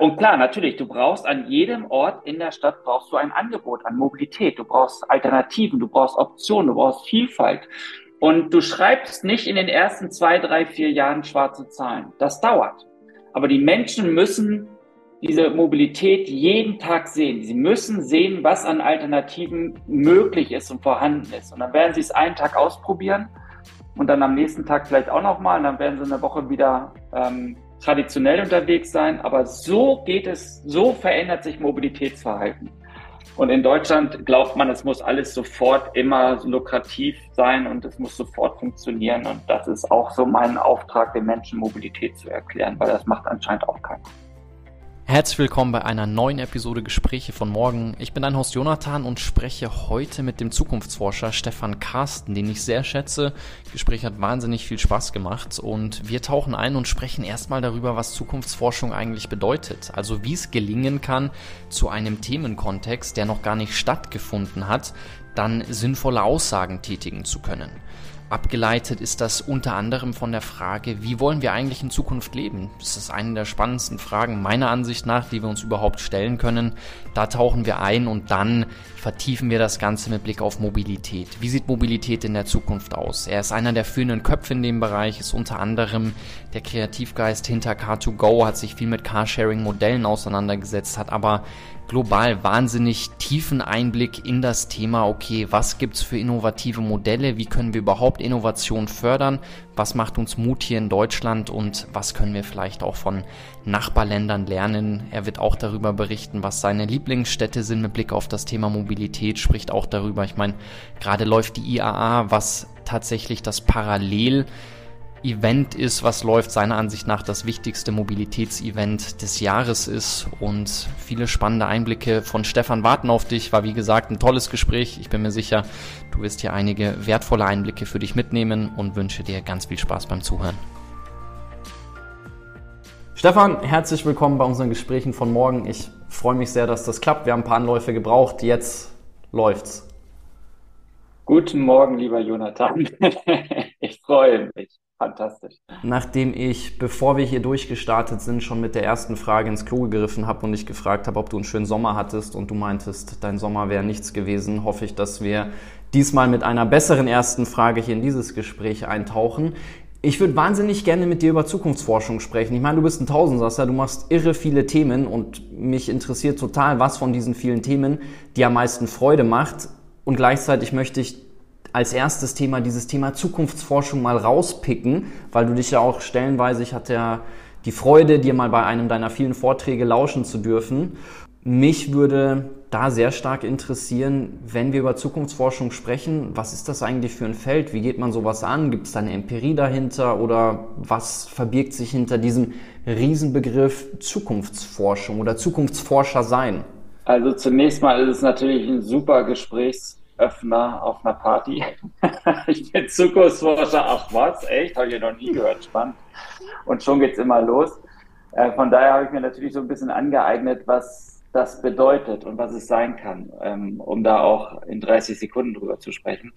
Und klar, natürlich, du brauchst an jedem Ort in der Stadt brauchst du ein Angebot an Mobilität. Du brauchst Alternativen, du brauchst Optionen, du brauchst Vielfalt. Und du schreibst nicht in den ersten zwei, drei, vier Jahren schwarze Zahlen. Das dauert. Aber die Menschen müssen diese Mobilität jeden Tag sehen. Sie müssen sehen, was an Alternativen möglich ist und vorhanden ist. Und dann werden sie es einen Tag ausprobieren und dann am nächsten Tag vielleicht auch nochmal. Und dann werden sie eine Woche wieder ähm, traditionell unterwegs sein, aber so geht es, so verändert sich Mobilitätsverhalten. Und in Deutschland glaubt man, es muss alles sofort immer lukrativ sein und es muss sofort funktionieren. Und das ist auch so mein Auftrag, den Menschen Mobilität zu erklären, weil das macht anscheinend auch keiner. Herzlich willkommen bei einer neuen Episode Gespräche von morgen. Ich bin dein Host Jonathan und spreche heute mit dem Zukunftsforscher Stefan Carsten, den ich sehr schätze. Das Gespräch hat wahnsinnig viel Spaß gemacht und wir tauchen ein und sprechen erstmal darüber, was Zukunftsforschung eigentlich bedeutet. Also wie es gelingen kann, zu einem Themenkontext, der noch gar nicht stattgefunden hat, dann sinnvolle Aussagen tätigen zu können. Abgeleitet ist das unter anderem von der Frage, wie wollen wir eigentlich in Zukunft leben? Das ist eine der spannendsten Fragen meiner Ansicht nach, die wir uns überhaupt stellen können. Da tauchen wir ein und dann vertiefen wir das Ganze mit Blick auf Mobilität. Wie sieht Mobilität in der Zukunft aus? Er ist einer der führenden Köpfe in dem Bereich, ist unter anderem der Kreativgeist hinter Car2Go, hat sich viel mit Carsharing-Modellen auseinandergesetzt, hat aber global wahnsinnig tiefen Einblick in das Thema, okay, was gibt's für innovative Modelle, wie können wir überhaupt Innovation fördern, was macht uns Mut hier in Deutschland? Und was können wir vielleicht auch von Nachbarländern lernen. Er wird auch darüber berichten, was seine Lieblingsstädte sind mit Blick auf das Thema Mobilität, spricht auch darüber, ich meine, gerade läuft die IAA, was tatsächlich das Parallel Event ist, was läuft, seiner Ansicht nach das wichtigste Mobilitätsevent des Jahres ist und viele spannende Einblicke von Stefan warten auf dich. War wie gesagt ein tolles Gespräch. Ich bin mir sicher, du wirst hier einige wertvolle Einblicke für dich mitnehmen und wünsche dir ganz viel Spaß beim Zuhören. Stefan, herzlich willkommen bei unseren Gesprächen von morgen. Ich freue mich sehr, dass das klappt. Wir haben ein paar Anläufe gebraucht. Jetzt läuft's. Guten Morgen, lieber Jonathan. ich freue mich. Fantastisch. Nachdem ich, bevor wir hier durchgestartet sind, schon mit der ersten Frage ins Klo gegriffen habe und dich gefragt habe, ob du einen schönen Sommer hattest und du meintest, dein Sommer wäre nichts gewesen, hoffe ich, dass wir diesmal mit einer besseren ersten Frage hier in dieses Gespräch eintauchen. Ich würde wahnsinnig gerne mit dir über Zukunftsforschung sprechen. Ich meine, du bist ein Tausendsasser, du machst irre viele Themen und mich interessiert total, was von diesen vielen Themen dir am meisten Freude macht. Und gleichzeitig möchte ich als erstes Thema dieses Thema Zukunftsforschung mal rauspicken, weil du dich ja auch stellenweise, ich hatte ja die Freude, dir mal bei einem deiner vielen Vorträge lauschen zu dürfen. Mich würde da sehr stark interessieren, wenn wir über Zukunftsforschung sprechen, was ist das eigentlich für ein Feld? Wie geht man sowas an? Gibt es da eine Empirie dahinter oder was verbirgt sich hinter diesem Riesenbegriff Zukunftsforschung oder Zukunftsforscher sein? Also zunächst mal ist es natürlich ein super Gesprächs Öffner auf einer Party. ich bin Zukunftsforscher. Ach was, echt? Habe ich ja noch nie gehört. Spannend. Und schon geht es immer los. Äh, von daher habe ich mir natürlich so ein bisschen angeeignet, was das bedeutet und was es sein kann, ähm, um da auch in 30 Sekunden drüber zu sprechen.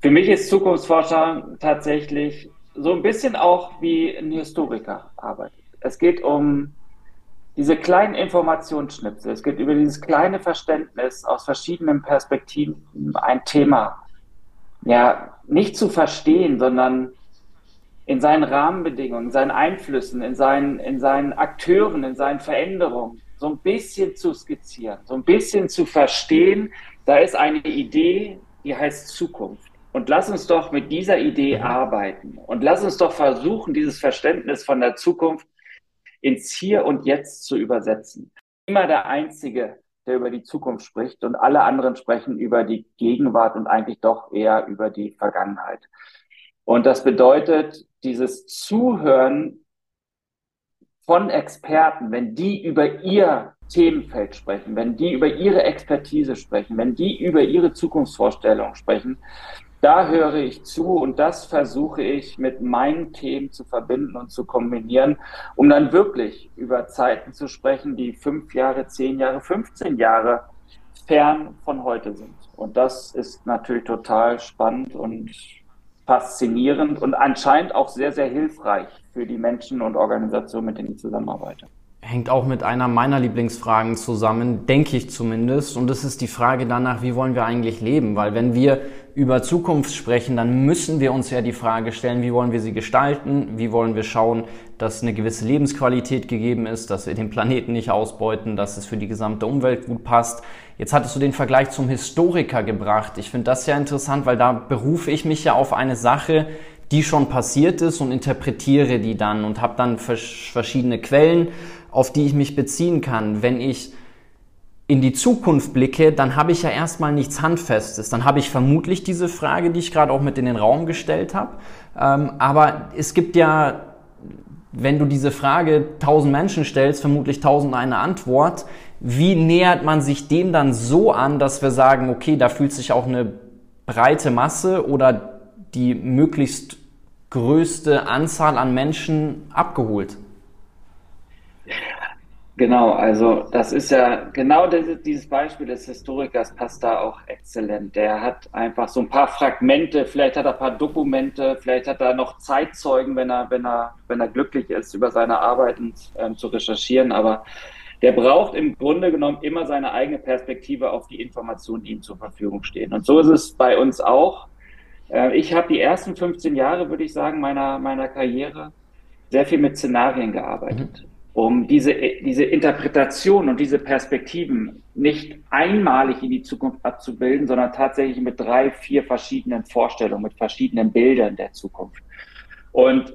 Für mich ist Zukunftsforscher tatsächlich so ein bisschen auch wie ein Historiker arbeitet. Es geht um diese kleinen Informationsschnipsel, es geht über dieses kleine Verständnis aus verschiedenen Perspektiven ein Thema ja nicht zu verstehen, sondern in seinen Rahmenbedingungen, in seinen Einflüssen, in seinen, in seinen Akteuren, in seinen Veränderungen so ein bisschen zu skizzieren, so ein bisschen zu verstehen, da ist eine Idee, die heißt Zukunft. Und lass uns doch mit dieser Idee mhm. arbeiten und lass uns doch versuchen, dieses Verständnis von der Zukunft ins Hier und Jetzt zu übersetzen. Immer der Einzige, der über die Zukunft spricht und alle anderen sprechen über die Gegenwart und eigentlich doch eher über die Vergangenheit. Und das bedeutet, dieses Zuhören von Experten, wenn die über ihr Themenfeld sprechen, wenn die über ihre Expertise sprechen, wenn die über ihre Zukunftsvorstellungen sprechen, da höre ich zu und das versuche ich mit meinen Themen zu verbinden und zu kombinieren, um dann wirklich über Zeiten zu sprechen, die fünf Jahre, zehn Jahre, 15 Jahre fern von heute sind. Und das ist natürlich total spannend und faszinierend und anscheinend auch sehr, sehr hilfreich für die Menschen und Organisationen, mit denen ich zusammenarbeite. Hängt auch mit einer meiner Lieblingsfragen zusammen, denke ich zumindest. Und das ist die Frage danach, wie wollen wir eigentlich leben? Weil wenn wir über Zukunft sprechen, dann müssen wir uns ja die Frage stellen, wie wollen wir sie gestalten? Wie wollen wir schauen, dass eine gewisse Lebensqualität gegeben ist, dass wir den Planeten nicht ausbeuten, dass es für die gesamte Umwelt gut passt. Jetzt hattest du den Vergleich zum Historiker gebracht. Ich finde das ja interessant, weil da berufe ich mich ja auf eine Sache, die schon passiert ist und interpretiere die dann und habe dann verschiedene Quellen, auf die ich mich beziehen kann. Wenn ich in die Zukunft blicke, dann habe ich ja erstmal nichts Handfestes. Dann habe ich vermutlich diese Frage, die ich gerade auch mit in den Raum gestellt habe. Ähm, aber es gibt ja, wenn du diese Frage tausend Menschen stellst, vermutlich tausend eine Antwort. Wie nähert man sich dem dann so an, dass wir sagen, okay, da fühlt sich auch eine breite Masse oder die möglichst größte Anzahl an Menschen abgeholt. Genau, also das ist ja genau dieses Beispiel des Historikers passt da auch exzellent. Der hat einfach so ein paar Fragmente, vielleicht hat er ein paar Dokumente, vielleicht hat er noch Zeitzeugen, wenn er, wenn er, wenn er glücklich ist, über seine Arbeiten ähm, zu recherchieren. Aber der braucht im Grunde genommen immer seine eigene Perspektive auf die Informationen, die ihm zur Verfügung stehen. Und so ist es bei uns auch. Äh, ich habe die ersten 15 Jahre, würde ich sagen, meiner, meiner Karriere sehr viel mit Szenarien gearbeitet, mhm. Um diese, diese Interpretation und diese Perspektiven nicht einmalig in die Zukunft abzubilden, sondern tatsächlich mit drei, vier verschiedenen Vorstellungen, mit verschiedenen Bildern der Zukunft. Und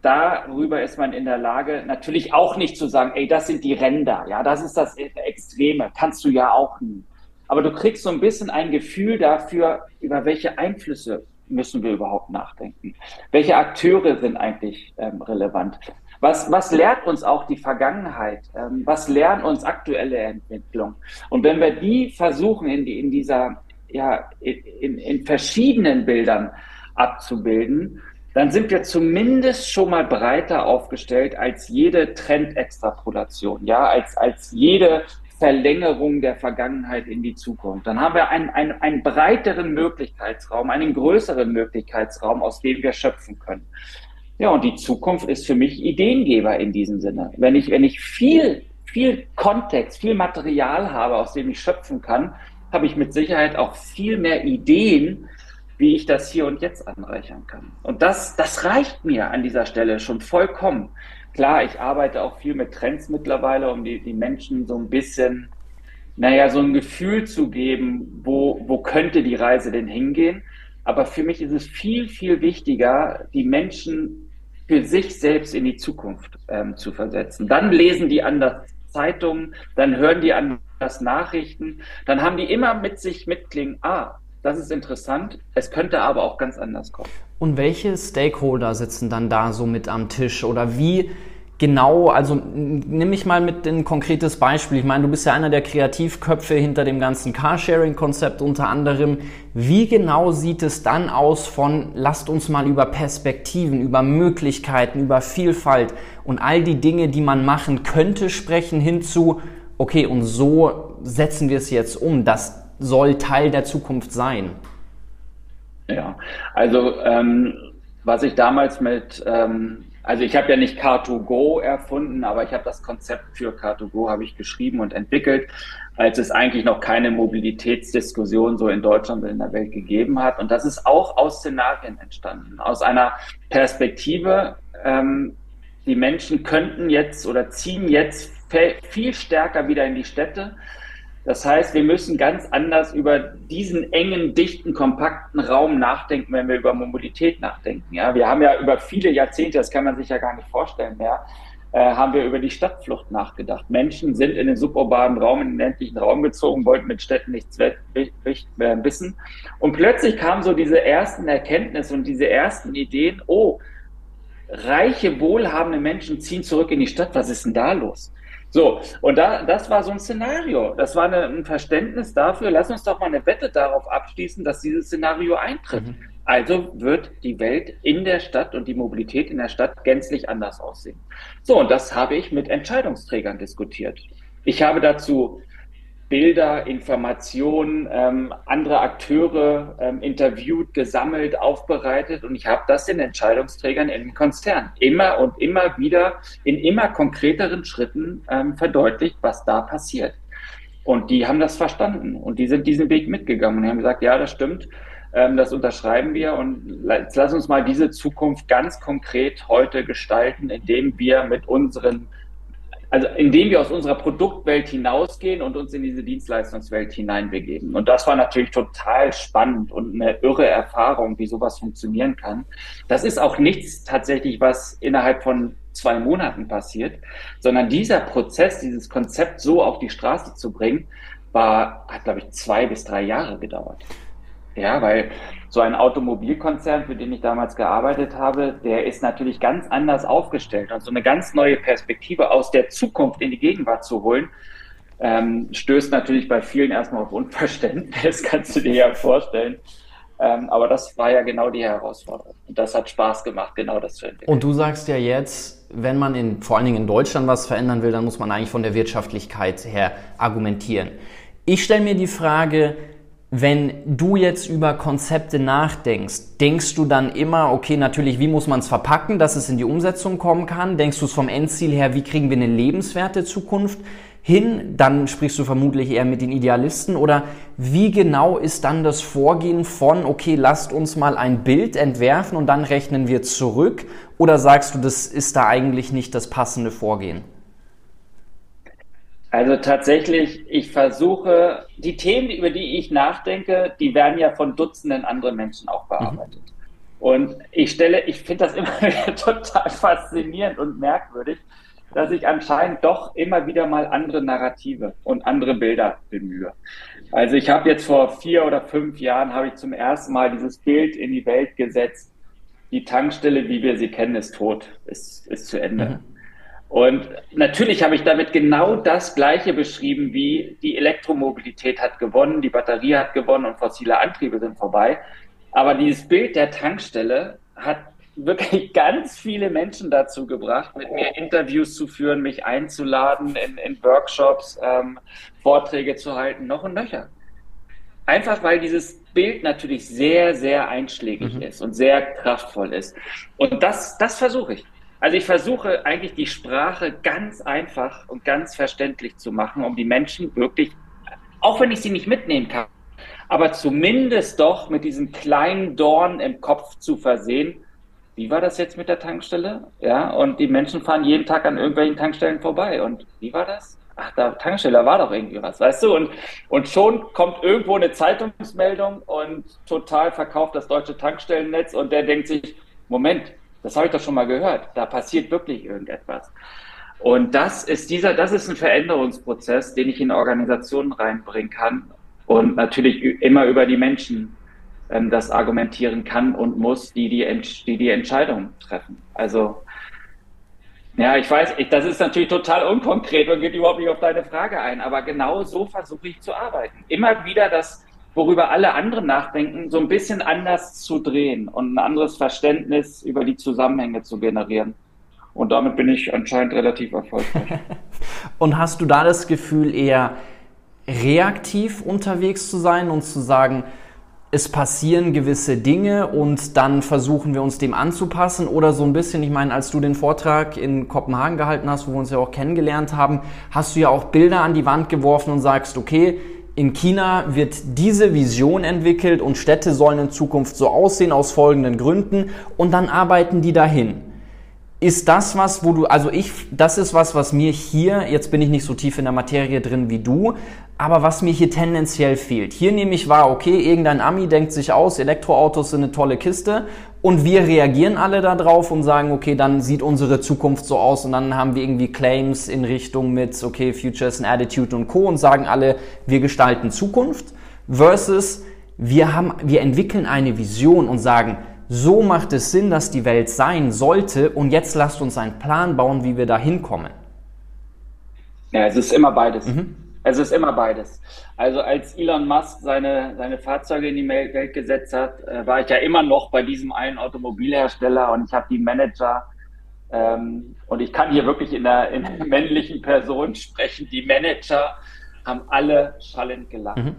darüber ist man in der Lage, natürlich auch nicht zu sagen, ey, das sind die Ränder, ja, das ist das Extreme, kannst du ja auch nie aber du kriegst so ein bisschen ein Gefühl dafür, über welche Einflüsse müssen wir überhaupt nachdenken. Welche Akteure sind eigentlich ähm, relevant? Was, was lehrt uns auch die Vergangenheit? Ähm, was lernen uns aktuelle Entwicklung? Und wenn wir die versuchen, in, die, in dieser, ja, in, in verschiedenen Bildern abzubilden, dann sind wir zumindest schon mal breiter aufgestellt als jede Trendextrapolation, ja, als, als jede Verlängerung der Vergangenheit in die Zukunft. Dann haben wir einen, einen, einen breiteren Möglichkeitsraum, einen größeren Möglichkeitsraum, aus dem wir schöpfen können. Ja, und die Zukunft ist für mich Ideengeber in diesem Sinne. Wenn ich, wenn ich viel, viel Kontext, viel Material habe, aus dem ich schöpfen kann, habe ich mit Sicherheit auch viel mehr Ideen, wie ich das hier und jetzt anreichern kann. Und das, das reicht mir an dieser Stelle schon vollkommen. Klar, ich arbeite auch viel mit Trends mittlerweile, um die, die Menschen so ein bisschen, naja, so ein Gefühl zu geben, wo, wo könnte die Reise denn hingehen. Aber für mich ist es viel, viel wichtiger, die Menschen für sich selbst in die Zukunft ähm, zu versetzen. Dann lesen die anders Zeitungen, dann hören die anders Nachrichten, dann haben die immer mit sich mitklingen, ah, das ist interessant, es könnte aber auch ganz anders kommen. Und welche Stakeholder sitzen dann da so mit am Tisch oder wie genau, also nimm mich mal mit ein konkretes Beispiel. Ich meine, du bist ja einer der Kreativköpfe hinter dem ganzen Carsharing-Konzept unter anderem. Wie genau sieht es dann aus von, lasst uns mal über Perspektiven, über Möglichkeiten, über Vielfalt und all die Dinge, die man machen könnte, sprechen hinzu, okay, und so setzen wir es jetzt um. Das soll Teil der Zukunft sein. Ja, also ähm, was ich damals mit, ähm, also ich habe ja nicht Car2Go erfunden, aber ich habe das Konzept für Car2Go habe ich geschrieben und entwickelt, als es eigentlich noch keine Mobilitätsdiskussion so in Deutschland und in der Welt gegeben hat. Und das ist auch aus Szenarien entstanden, aus einer Perspektive, ähm, die Menschen könnten jetzt oder ziehen jetzt viel stärker wieder in die Städte das heißt, wir müssen ganz anders über diesen engen, dichten, kompakten Raum nachdenken, wenn wir über Mobilität nachdenken. Ja, wir haben ja über viele Jahrzehnte, das kann man sich ja gar nicht vorstellen mehr, äh, haben wir über die Stadtflucht nachgedacht. Menschen sind in den suburbanen Raum, in den ländlichen Raum gezogen, wollten mit Städten nichts wissen. Und plötzlich kamen so diese ersten Erkenntnisse und diese ersten Ideen, oh, reiche, wohlhabende Menschen ziehen zurück in die Stadt, was ist denn da los? So, und da, das war so ein Szenario. Das war eine, ein Verständnis dafür, lass uns doch mal eine Wette darauf abschließen, dass dieses Szenario eintritt. Mhm. Also wird die Welt in der Stadt und die Mobilität in der Stadt gänzlich anders aussehen. So, und das habe ich mit Entscheidungsträgern diskutiert. Ich habe dazu Bilder, Informationen, ähm, andere Akteure ähm, interviewt, gesammelt, aufbereitet. Und ich habe das den Entscheidungsträgern den Konzern immer und immer wieder in immer konkreteren Schritten ähm, verdeutlicht, was da passiert. Und die haben das verstanden. Und die sind diesen Weg mitgegangen und haben gesagt, ja, das stimmt, ähm, das unterschreiben wir. Und jetzt lass uns mal diese Zukunft ganz konkret heute gestalten, indem wir mit unseren also indem wir aus unserer Produktwelt hinausgehen und uns in diese Dienstleistungswelt hineinbegeben. Und das war natürlich total spannend und eine irre Erfahrung, wie sowas funktionieren kann. Das ist auch nichts tatsächlich, was innerhalb von zwei Monaten passiert, sondern dieser Prozess, dieses Konzept so auf die Straße zu bringen, war, hat, glaube ich, zwei bis drei Jahre gedauert. Ja, weil so ein Automobilkonzern, für den ich damals gearbeitet habe, der ist natürlich ganz anders aufgestellt. Und so eine ganz neue Perspektive aus der Zukunft in die Gegenwart zu holen, ähm, stößt natürlich bei vielen erstmal auf Unverständnis, kannst du dir ja vorstellen. Ähm, aber das war ja genau die Herausforderung. Und das hat Spaß gemacht, genau das zu entwickeln. Und du sagst ja jetzt, wenn man in, vor allen Dingen in Deutschland was verändern will, dann muss man eigentlich von der Wirtschaftlichkeit her argumentieren. Ich stelle mir die Frage, wenn du jetzt über Konzepte nachdenkst, denkst du dann immer, okay, natürlich, wie muss man es verpacken, dass es in die Umsetzung kommen kann? Denkst du es vom Endziel her, wie kriegen wir eine lebenswerte Zukunft hin? Dann sprichst du vermutlich eher mit den Idealisten. Oder wie genau ist dann das Vorgehen von, okay, lasst uns mal ein Bild entwerfen und dann rechnen wir zurück? Oder sagst du, das ist da eigentlich nicht das passende Vorgehen? Also tatsächlich, ich versuche, die Themen, über die ich nachdenke, die werden ja von Dutzenden anderen Menschen auch bearbeitet. Mhm. Und ich stelle, ich finde das immer wieder total faszinierend und merkwürdig, dass ich anscheinend doch immer wieder mal andere Narrative und andere Bilder bemühe. Also ich habe jetzt vor vier oder fünf Jahren habe ich zum ersten Mal dieses Bild in die Welt gesetzt. Die Tankstelle, wie wir sie kennen, ist tot, ist, ist zu Ende. Mhm. Und natürlich habe ich damit genau das Gleiche beschrieben, wie die Elektromobilität hat gewonnen, die Batterie hat gewonnen und fossile Antriebe sind vorbei. Aber dieses Bild der Tankstelle hat wirklich ganz viele Menschen dazu gebracht, mit mir Interviews zu führen, mich einzuladen, in, in Workshops ähm, Vorträge zu halten, noch und nöcher. Einfach weil dieses Bild natürlich sehr, sehr einschlägig mhm. ist und sehr kraftvoll ist. Und das, das versuche ich. Also ich versuche eigentlich die Sprache ganz einfach und ganz verständlich zu machen, um die Menschen wirklich, auch wenn ich sie nicht mitnehmen kann, aber zumindest doch mit diesem kleinen Dorn im Kopf zu versehen. Wie war das jetzt mit der Tankstelle? Ja, und die Menschen fahren jeden Tag an irgendwelchen Tankstellen vorbei. Und wie war das? Ach, da Tankstelle war doch irgendwie was, weißt du? Und, und schon kommt irgendwo eine Zeitungsmeldung und total verkauft das deutsche Tankstellennetz und der denkt sich, Moment, das habe ich doch schon mal gehört. Da passiert wirklich irgendetwas. Und das ist dieser, das ist ein Veränderungsprozess, den ich in Organisationen reinbringen kann und natürlich immer über die Menschen ähm, das argumentieren kann und muss, die die, die die Entscheidung treffen. Also ja, ich weiß, ich, das ist natürlich total unkonkret und geht überhaupt nicht auf deine Frage ein, aber genau so versuche ich zu arbeiten. Immer wieder das worüber alle anderen nachdenken, so ein bisschen anders zu drehen und ein anderes Verständnis über die Zusammenhänge zu generieren. Und damit bin ich anscheinend relativ erfolgreich. und hast du da das Gefühl, eher reaktiv unterwegs zu sein und zu sagen, es passieren gewisse Dinge und dann versuchen wir uns dem anzupassen oder so ein bisschen, ich meine, als du den Vortrag in Kopenhagen gehalten hast, wo wir uns ja auch kennengelernt haben, hast du ja auch Bilder an die Wand geworfen und sagst, okay, in China wird diese Vision entwickelt und Städte sollen in Zukunft so aussehen aus folgenden Gründen und dann arbeiten die dahin. Ist das was, wo du, also ich, das ist was, was mir hier, jetzt bin ich nicht so tief in der Materie drin wie du, aber was mir hier tendenziell fehlt. Hier nehme ich wahr, okay, irgendein Ami denkt sich aus, Elektroautos sind eine tolle Kiste und wir reagieren alle darauf und sagen, okay, dann sieht unsere Zukunft so aus und dann haben wir irgendwie Claims in Richtung mit, okay, Futures and Attitude und Co. und sagen alle, wir gestalten Zukunft versus wir haben, wir entwickeln eine Vision und sagen, so macht es Sinn, dass die Welt sein sollte und jetzt lasst uns einen Plan bauen, wie wir da hinkommen. Ja, es ist immer beides. Mhm. Es ist immer beides. Also als Elon Musk seine, seine Fahrzeuge in die Welt gesetzt hat, äh, war ich ja immer noch bei diesem einen Automobilhersteller und ich habe die Manager ähm, und ich kann hier wirklich in der, in der männlichen Person sprechen. Die Manager haben alle schallend gelacht. Mhm.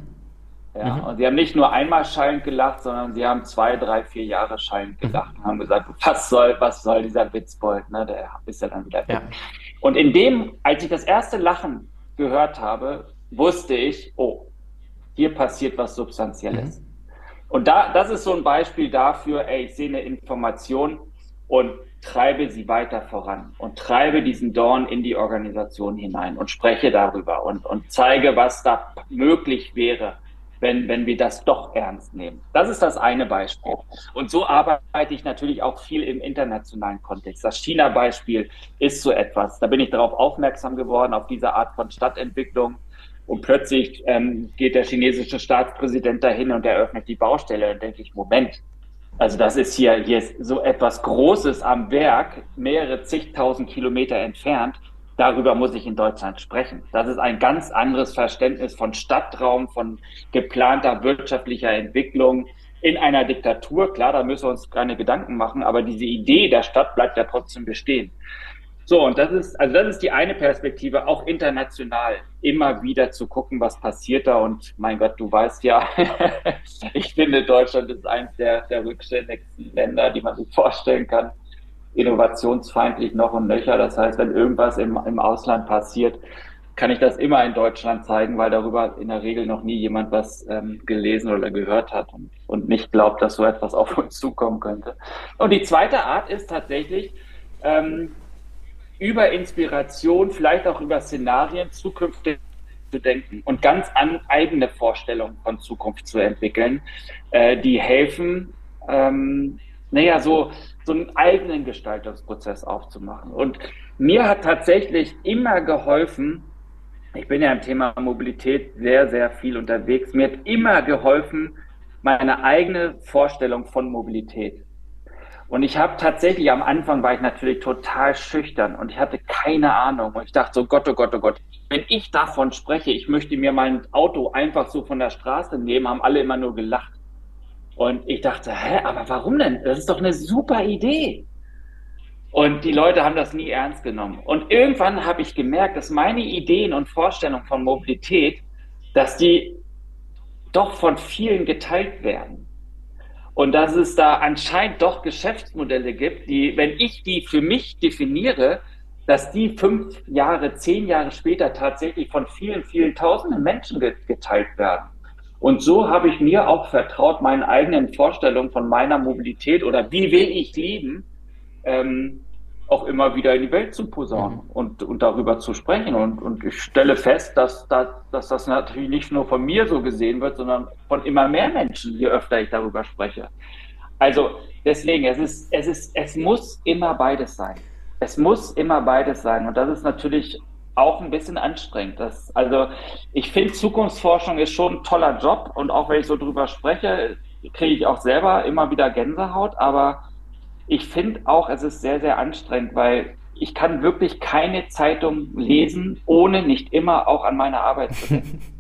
Ja, mhm. Und sie haben nicht nur einmal schallend gelacht, sondern sie haben zwei, drei, vier Jahre schallend mhm. gelacht mhm. und haben gesagt, was soll, was soll dieser Witzbold, ne? Der ist ja dann wieder weg. Ja. Und in dem, als ich das erste Lachen gehört habe, wusste ich, oh, hier passiert was Substanzielles. Mhm. Und da, das ist so ein Beispiel dafür, ey, ich sehe eine Information und treibe sie weiter voran und treibe diesen Dorn in die Organisation hinein und spreche darüber und, und zeige, was da möglich wäre, wenn, wenn wir das doch ernst nehmen. Das ist das eine Beispiel. Und so arbeite ich natürlich auch viel im internationalen Kontext. Das China-Beispiel ist so etwas. Da bin ich darauf aufmerksam geworden, auf diese Art von Stadtentwicklung. Und plötzlich ähm, geht der chinesische Staatspräsident dahin und eröffnet die Baustelle. Und denke ich, Moment, also das ist hier, hier ist so etwas Großes am Werk, mehrere zigtausend Kilometer entfernt. Darüber muss ich in Deutschland sprechen. Das ist ein ganz anderes Verständnis von Stadtraum, von geplanter wirtschaftlicher Entwicklung in einer Diktatur. Klar, da müssen wir uns keine Gedanken machen, aber diese Idee der Stadt bleibt ja trotzdem bestehen. So, und das ist, also das ist die eine Perspektive, auch international immer wieder zu gucken, was passiert da. Und mein Gott, du weißt ja, ich finde, Deutschland ist eines der, der rückständigsten Länder, die man sich vorstellen kann. Innovationsfeindlich noch und nöcher. Das heißt, wenn irgendwas im, im Ausland passiert, kann ich das immer in Deutschland zeigen, weil darüber in der Regel noch nie jemand was ähm, gelesen oder gehört hat und, und nicht glaubt, dass so etwas auf uns zukommen könnte. Und die zweite Art ist tatsächlich, ähm, über Inspiration, vielleicht auch über Szenarien zukünftig zu denken und ganz an eigene Vorstellungen von Zukunft zu entwickeln, äh, die helfen, ähm, naja, so, so einen eigenen Gestaltungsprozess aufzumachen. Und mir hat tatsächlich immer geholfen, ich bin ja im Thema Mobilität sehr, sehr viel unterwegs, mir hat immer geholfen, meine eigene Vorstellung von Mobilität und ich habe tatsächlich am Anfang war ich natürlich total schüchtern und ich hatte keine Ahnung. Und ich dachte so, Gott, oh Gott, oh Gott, wenn ich davon spreche, ich möchte mir mein Auto einfach so von der Straße nehmen, haben alle immer nur gelacht. Und ich dachte, hä, aber warum denn? Das ist doch eine super Idee. Und die Leute haben das nie ernst genommen. Und irgendwann habe ich gemerkt, dass meine Ideen und Vorstellungen von Mobilität, dass die doch von vielen geteilt werden. Und dass es da anscheinend doch Geschäftsmodelle gibt, die, wenn ich die für mich definiere, dass die fünf Jahre, zehn Jahre später tatsächlich von vielen, vielen tausenden Menschen geteilt werden. Und so habe ich mir auch vertraut, meinen eigenen Vorstellungen von meiner Mobilität oder wie will ich leben, ähm, auch immer wieder in die Welt zu posaunen mhm. und, und darüber zu sprechen. Und, und ich stelle fest, dass, dass, dass das natürlich nicht nur von mir so gesehen wird, sondern von immer mehr Menschen, je öfter ich darüber spreche. Also deswegen, es ist, es ist, es muss immer beides sein. Es muss immer beides sein. Und das ist natürlich auch ein bisschen anstrengend. Das, also ich finde, Zukunftsforschung ist schon ein toller Job. Und auch wenn ich so drüber spreche, kriege ich auch selber immer wieder Gänsehaut. Aber ich finde auch, es ist sehr, sehr anstrengend, weil ich kann wirklich keine Zeitung lesen, ohne nicht immer auch an meine Arbeit zu denken.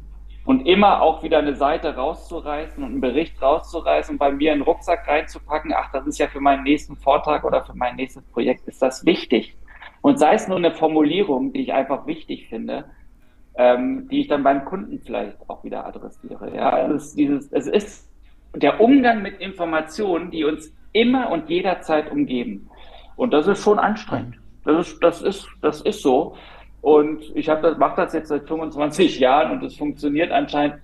und immer auch wieder eine Seite rauszureißen und einen Bericht rauszureißen und bei mir einen Rucksack reinzupacken, ach, das ist ja für meinen nächsten Vortrag oder für mein nächstes Projekt, ist das wichtig. Und sei es nur eine Formulierung, die ich einfach wichtig finde, ähm, die ich dann beim Kunden vielleicht auch wieder adressiere. Ja, es ist, dieses, es ist der Umgang mit Informationen, die uns immer und jederzeit umgeben. Und das ist schon anstrengend. Das ist, das ist, das ist so. Und ich habe das, mache das jetzt seit 25 Jahren und es funktioniert anscheinend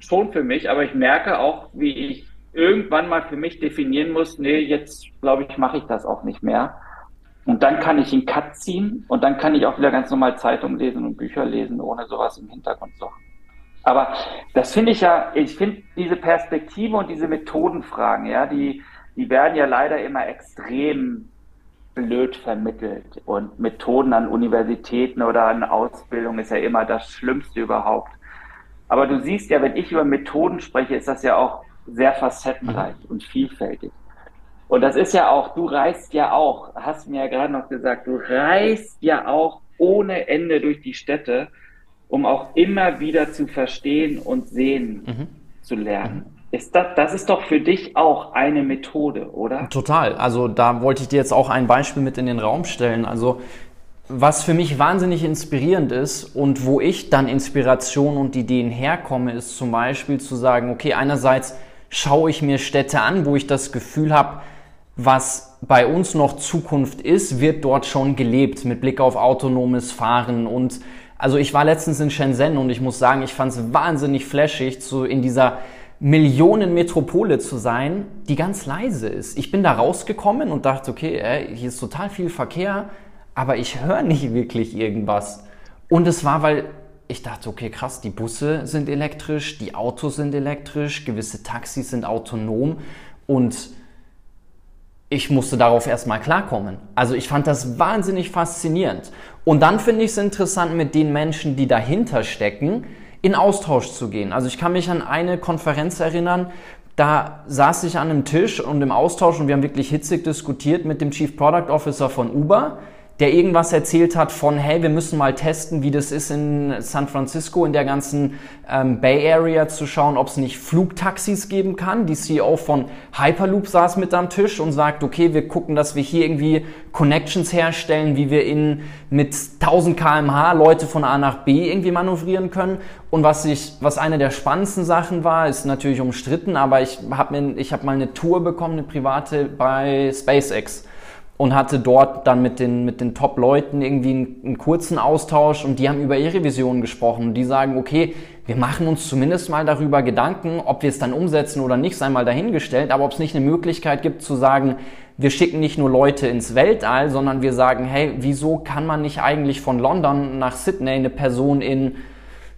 schon für mich, aber ich merke auch, wie ich irgendwann mal für mich definieren muss, nee, jetzt glaube ich, mache ich das auch nicht mehr. Und dann kann ich einen Cut ziehen und dann kann ich auch wieder ganz normal Zeitungen lesen und Bücher lesen, ohne sowas im Hintergrund zu haben. Aber das finde ich ja, ich finde diese Perspektive und diese Methodenfragen, ja, die, die werden ja leider immer extrem blöd vermittelt. Und Methoden an Universitäten oder an Ausbildung ist ja immer das Schlimmste überhaupt. Aber du siehst ja, wenn ich über Methoden spreche, ist das ja auch sehr facettenreich mhm. und vielfältig. Und das ist ja auch, du reist ja auch, hast mir ja gerade noch gesagt, du reist ja auch ohne Ende durch die Städte, um auch immer wieder zu verstehen und sehen mhm. zu lernen. Mhm. Ist das, das ist doch für dich auch eine Methode, oder? Total. Also da wollte ich dir jetzt auch ein Beispiel mit in den Raum stellen. Also was für mich wahnsinnig inspirierend ist und wo ich dann Inspiration und Ideen herkomme, ist zum Beispiel zu sagen, okay, einerseits schaue ich mir Städte an, wo ich das Gefühl habe, was bei uns noch Zukunft ist, wird dort schon gelebt mit Blick auf autonomes Fahren und also ich war letztens in Shenzhen und ich muss sagen, ich fand es wahnsinnig flashig, so in dieser Millionenmetropole zu sein, die ganz leise ist. Ich bin da rausgekommen und dachte, okay, ey, hier ist total viel Verkehr, aber ich höre nicht wirklich irgendwas. Und es war, weil ich dachte, okay, krass, die Busse sind elektrisch, die Autos sind elektrisch, gewisse Taxis sind autonom und ich musste darauf erstmal klarkommen. Also ich fand das wahnsinnig faszinierend. Und dann finde ich es interessant, mit den Menschen, die dahinter stecken, in Austausch zu gehen. Also ich kann mich an eine Konferenz erinnern, da saß ich an einem Tisch und im Austausch und wir haben wirklich hitzig diskutiert mit dem Chief Product Officer von Uber der irgendwas erzählt hat von, hey, wir müssen mal testen, wie das ist in San Francisco, in der ganzen ähm, Bay Area zu schauen, ob es nicht Flugtaxis geben kann. Die CEO von Hyperloop saß mit am Tisch und sagt, okay, wir gucken, dass wir hier irgendwie Connections herstellen, wie wir in mit 1000 kmh Leute von A nach B irgendwie manövrieren können. Und was ich, was eine der spannendsten Sachen war, ist natürlich umstritten, aber ich habe mir, ich habe mal eine Tour bekommen, eine private bei SpaceX und hatte dort dann mit den, mit den Top-Leuten irgendwie einen, einen, kurzen Austausch und die haben über ihre Vision gesprochen und die sagen, okay, wir machen uns zumindest mal darüber Gedanken, ob wir es dann umsetzen oder nicht, sei mal dahingestellt, aber ob es nicht eine Möglichkeit gibt zu sagen, wir schicken nicht nur Leute ins Weltall, sondern wir sagen, hey, wieso kann man nicht eigentlich von London nach Sydney eine Person in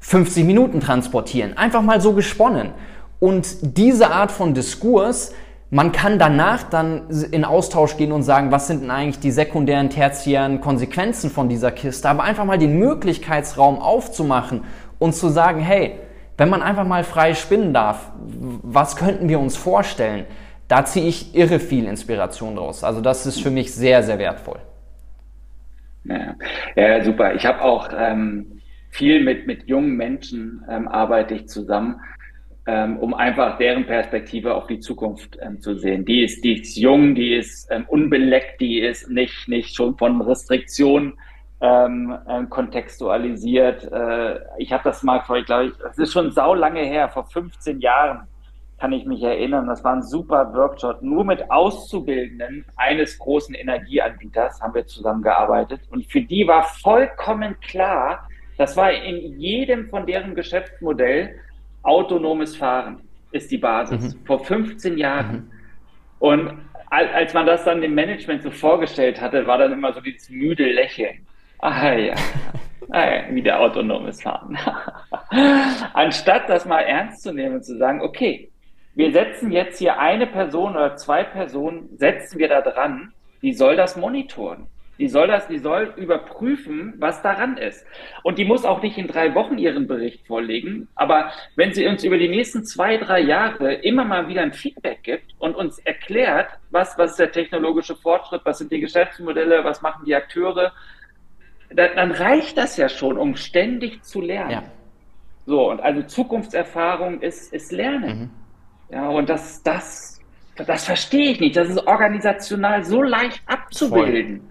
50 Minuten transportieren? Einfach mal so gesponnen. Und diese Art von Diskurs, man kann danach dann in Austausch gehen und sagen, was sind denn eigentlich die sekundären, tertiären Konsequenzen von dieser Kiste, aber einfach mal den Möglichkeitsraum aufzumachen und zu sagen, hey, wenn man einfach mal frei spinnen darf, was könnten wir uns vorstellen? Da ziehe ich irre viel Inspiration draus. Also das ist für mich sehr, sehr wertvoll. Ja, ja super. Ich habe auch ähm, viel mit, mit jungen Menschen ähm, arbeite ich zusammen ähm, um einfach deren Perspektive auf die Zukunft ähm, zu sehen. Die ist, die ist jung, die ist ähm, unbeleckt, die ist nicht, nicht schon von Restriktionen ähm, äh, kontextualisiert. Äh, ich habe das mal vor, ich glaube, das ist schon sau lange her, vor 15 Jahren kann ich mich erinnern. Das war ein super Workshop. Nur mit Auszubildenden eines großen Energieanbieters haben wir zusammengearbeitet. Und für die war vollkommen klar, das war in jedem von deren Geschäftsmodell, autonomes Fahren ist die Basis. Mhm. Vor 15 Jahren. Mhm. Und als man das dann dem Management so vorgestellt hatte, war dann immer so dieses müde Lächeln. Ah ja, ah, ja wieder autonomes Fahren. Anstatt das mal ernst zu nehmen und zu sagen, okay, wir setzen jetzt hier eine Person oder zwei Personen, setzen wir da dran, die soll das monitoren. Die soll das, die soll überprüfen, was daran ist. Und die muss auch nicht in drei Wochen ihren Bericht vorlegen. Aber wenn sie uns über die nächsten zwei, drei Jahre immer mal wieder ein Feedback gibt und uns erklärt, was, was ist der technologische Fortschritt, was sind die Geschäftsmodelle, was machen die Akteure, dann, dann reicht das ja schon, um ständig zu lernen. Ja. So, und also Zukunftserfahrung ist, ist Lernen. Mhm. Ja, und das, das, das verstehe ich nicht. Das ist organisational so leicht abzubilden. Voll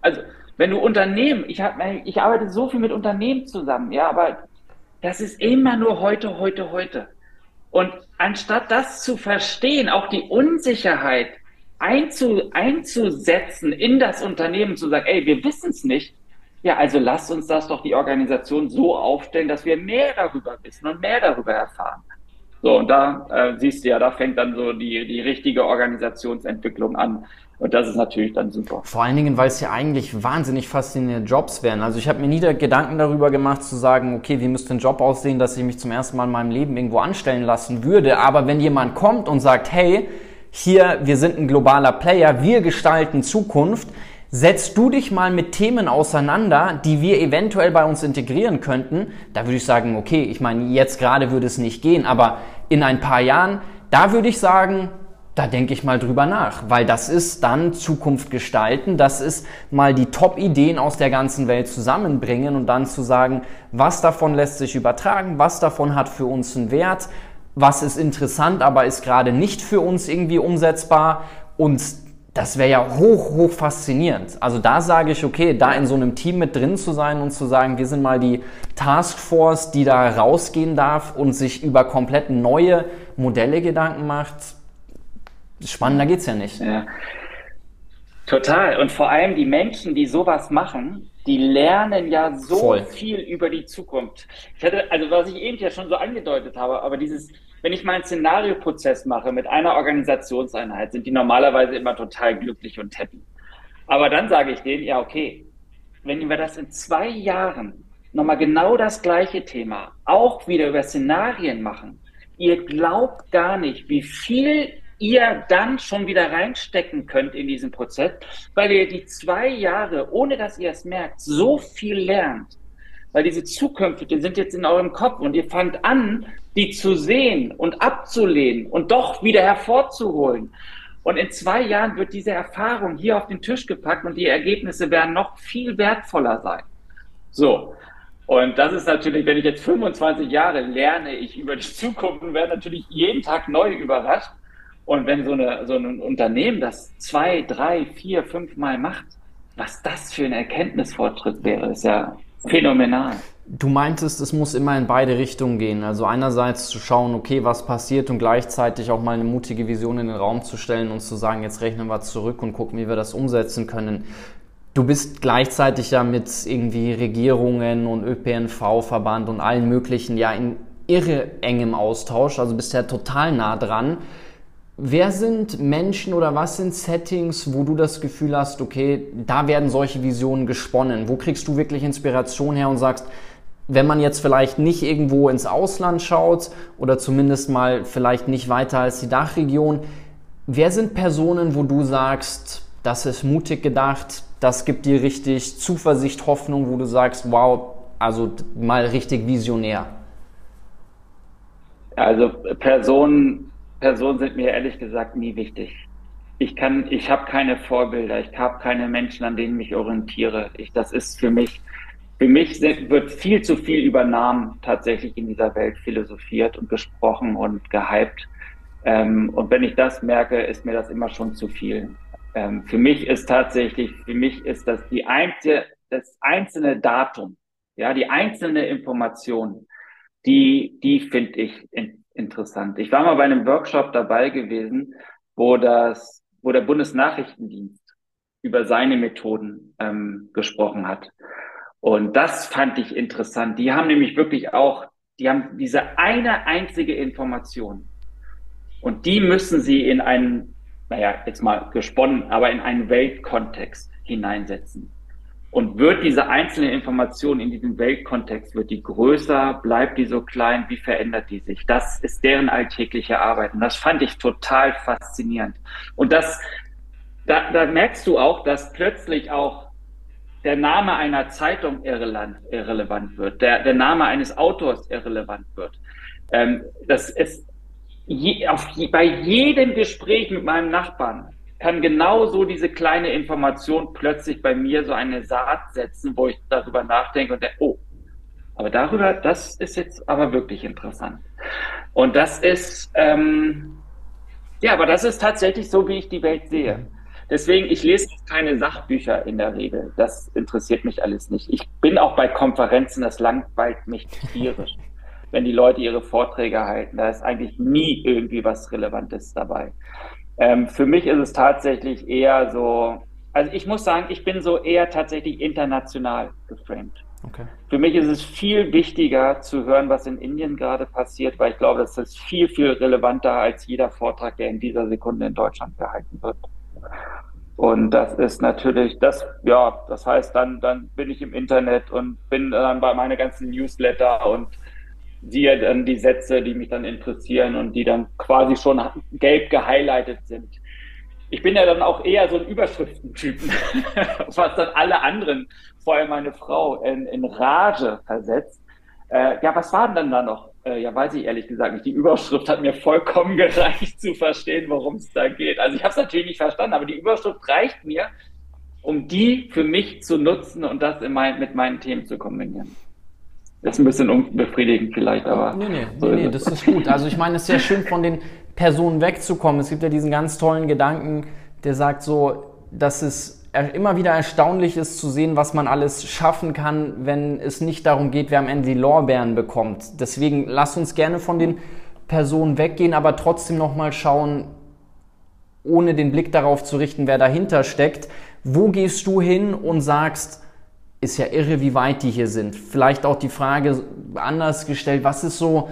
also wenn du Unternehmen, ich, hab, ich arbeite so viel mit Unternehmen zusammen, ja, aber das ist immer nur heute, heute, heute. Und anstatt das zu verstehen, auch die Unsicherheit einzu, einzusetzen in das Unternehmen, zu sagen, ey, wir wissen es nicht, ja, also lasst uns das doch die Organisation so aufstellen, dass wir mehr darüber wissen und mehr darüber erfahren. So, und da äh, siehst du ja, da fängt dann so die, die richtige Organisationsentwicklung an. Und das ist natürlich dann super. Vor allen Dingen, weil es ja eigentlich wahnsinnig faszinierende Jobs wären. Also ich habe mir nie Gedanken darüber gemacht zu sagen, okay, wie müsste ein Job aussehen, dass ich mich zum ersten Mal in meinem Leben irgendwo anstellen lassen würde. Aber wenn jemand kommt und sagt, hey, hier, wir sind ein globaler Player, wir gestalten Zukunft, setzt du dich mal mit Themen auseinander, die wir eventuell bei uns integrieren könnten, da würde ich sagen, okay, ich meine, jetzt gerade würde es nicht gehen, aber in ein paar Jahren, da würde ich sagen, da denke ich mal drüber nach, weil das ist dann Zukunft gestalten, das ist mal die Top-Ideen aus der ganzen Welt zusammenbringen und dann zu sagen, was davon lässt sich übertragen, was davon hat für uns einen Wert, was ist interessant, aber ist gerade nicht für uns irgendwie umsetzbar und das wäre ja hoch, hoch faszinierend. Also da sage ich, okay, da in so einem Team mit drin zu sein und zu sagen, wir sind mal die Taskforce, die da rausgehen darf und sich über komplett neue Modelle Gedanken macht. Spannender geht's ja nicht. Ja. Total. Und vor allem die Menschen, die sowas machen, die lernen ja so Voll. viel über die Zukunft. Ich hatte, also was ich eben ja schon so angedeutet habe, aber dieses, wenn ich mal einen Szenarioprozess mache mit einer Organisationseinheit, sind die normalerweise immer total glücklich und happy. Aber dann sage ich denen, ja, okay, wenn wir das in zwei Jahren nochmal genau das gleiche Thema auch wieder über Szenarien machen, ihr glaubt gar nicht, wie viel ihr dann schon wieder reinstecken könnt in diesen Prozess, weil ihr die zwei Jahre, ohne dass ihr es merkt, so viel lernt. Weil diese Zukünfte, die sind jetzt in eurem Kopf und ihr fangt an, die zu sehen und abzulehnen und doch wieder hervorzuholen. Und in zwei Jahren wird diese Erfahrung hier auf den Tisch gepackt und die Ergebnisse werden noch viel wertvoller sein. So. Und das ist natürlich, wenn ich jetzt 25 Jahre lerne ich über die Zukunft und werde natürlich jeden Tag neu überrascht. Und wenn so, eine, so ein Unternehmen das zwei, drei, vier, fünf Mal macht, was das für ein Erkenntnisfortschritt wäre, ist ja phänomenal. Du meintest, es muss immer in beide Richtungen gehen. Also einerseits zu schauen, okay, was passiert und gleichzeitig auch mal eine mutige Vision in den Raum zu stellen und zu sagen, jetzt rechnen wir zurück und gucken, wie wir das umsetzen können. Du bist gleichzeitig ja mit irgendwie Regierungen und ÖPNV-Verband und allen möglichen ja in irre engem Austausch, also bist ja total nah dran. Wer sind Menschen oder was sind Settings, wo du das Gefühl hast, okay, da werden solche Visionen gesponnen? Wo kriegst du wirklich Inspiration her und sagst, wenn man jetzt vielleicht nicht irgendwo ins Ausland schaut oder zumindest mal vielleicht nicht weiter als die Dachregion, wer sind Personen, wo du sagst, das ist mutig gedacht, das gibt dir richtig Zuversicht, Hoffnung, wo du sagst, wow, also mal richtig visionär? Also Personen, Personen sind mir ehrlich gesagt nie wichtig. Ich kann, ich habe keine Vorbilder, ich habe keine Menschen, an denen ich orientiere. Ich, das ist für mich, für mich wird viel zu viel über Namen tatsächlich in dieser Welt philosophiert und gesprochen und gehypt. Ähm, und wenn ich das merke, ist mir das immer schon zu viel. Ähm, für mich ist tatsächlich, für mich ist das die einzige, das einzelne Datum, ja, die einzelne Information, die, die finde ich in, interessant. Ich war mal bei einem Workshop dabei gewesen, wo das, wo der Bundesnachrichtendienst über seine Methoden ähm, gesprochen hat. Und das fand ich interessant. Die haben nämlich wirklich auch, die haben diese eine einzige Information. Und die müssen sie in einen, naja, jetzt mal gesponnen, aber in einen Weltkontext hineinsetzen. Und wird diese einzelne Information in diesem Weltkontext, wird die größer, bleibt die so klein, wie verändert die sich? Das ist deren alltägliche Arbeit. Und das fand ich total faszinierend. Und das, da, da merkst du auch, dass plötzlich auch der Name einer Zeitung irrelevant, irrelevant wird, der, der Name eines Autors irrelevant wird. Ähm, das ist je, auf, bei jedem Gespräch mit meinem Nachbarn kann genauso diese kleine Information plötzlich bei mir so eine Saat setzen, wo ich darüber nachdenke und denke, oh, aber darüber, das ist jetzt aber wirklich interessant. Und das ist, ähm, ja, aber das ist tatsächlich so, wie ich die Welt sehe. Deswegen, ich lese keine Sachbücher in der Regel. Das interessiert mich alles nicht. Ich bin auch bei Konferenzen, das langweilt mich tierisch. wenn die Leute ihre Vorträge halten, da ist eigentlich nie irgendwie was Relevantes dabei. Ähm, für mich ist es tatsächlich eher so, also ich muss sagen, ich bin so eher tatsächlich international geframed. Okay. Für mich ist es viel wichtiger zu hören, was in Indien gerade passiert, weil ich glaube, das ist viel, viel relevanter als jeder Vortrag, der in dieser Sekunde in Deutschland gehalten wird. Und das ist natürlich, das, ja, das heißt, dann, dann bin ich im Internet und bin dann bei meinen ganzen Newsletter und siehe dann die Sätze, die mich dann interessieren und die dann quasi schon gelb gehighlightet sind. Ich bin ja dann auch eher so ein Überschriftentypen, was dann alle anderen, vor allem meine Frau, in, in Rage versetzt. Äh, ja, was war denn da noch? Äh, ja, weiß ich ehrlich gesagt nicht. Die Überschrift hat mir vollkommen gereicht zu verstehen, worum es da geht. Also ich habe es natürlich nicht verstanden, aber die Überschrift reicht mir, um die für mich zu nutzen und das mein, mit meinen Themen zu kombinieren. Ist ein bisschen unbefriedigend vielleicht, aber. Nee, nee, so nee, nee das ist gut. Also ich meine, es ist ja schön, von den Personen wegzukommen. Es gibt ja diesen ganz tollen Gedanken, der sagt so, dass es immer wieder erstaunlich ist zu sehen, was man alles schaffen kann, wenn es nicht darum geht, wer am Ende die Lorbeeren bekommt. Deswegen lass uns gerne von den Personen weggehen, aber trotzdem nochmal schauen, ohne den Blick darauf zu richten, wer dahinter steckt. Wo gehst du hin und sagst, ist ja irre, wie weit die hier sind. Vielleicht auch die Frage anders gestellt, was ist so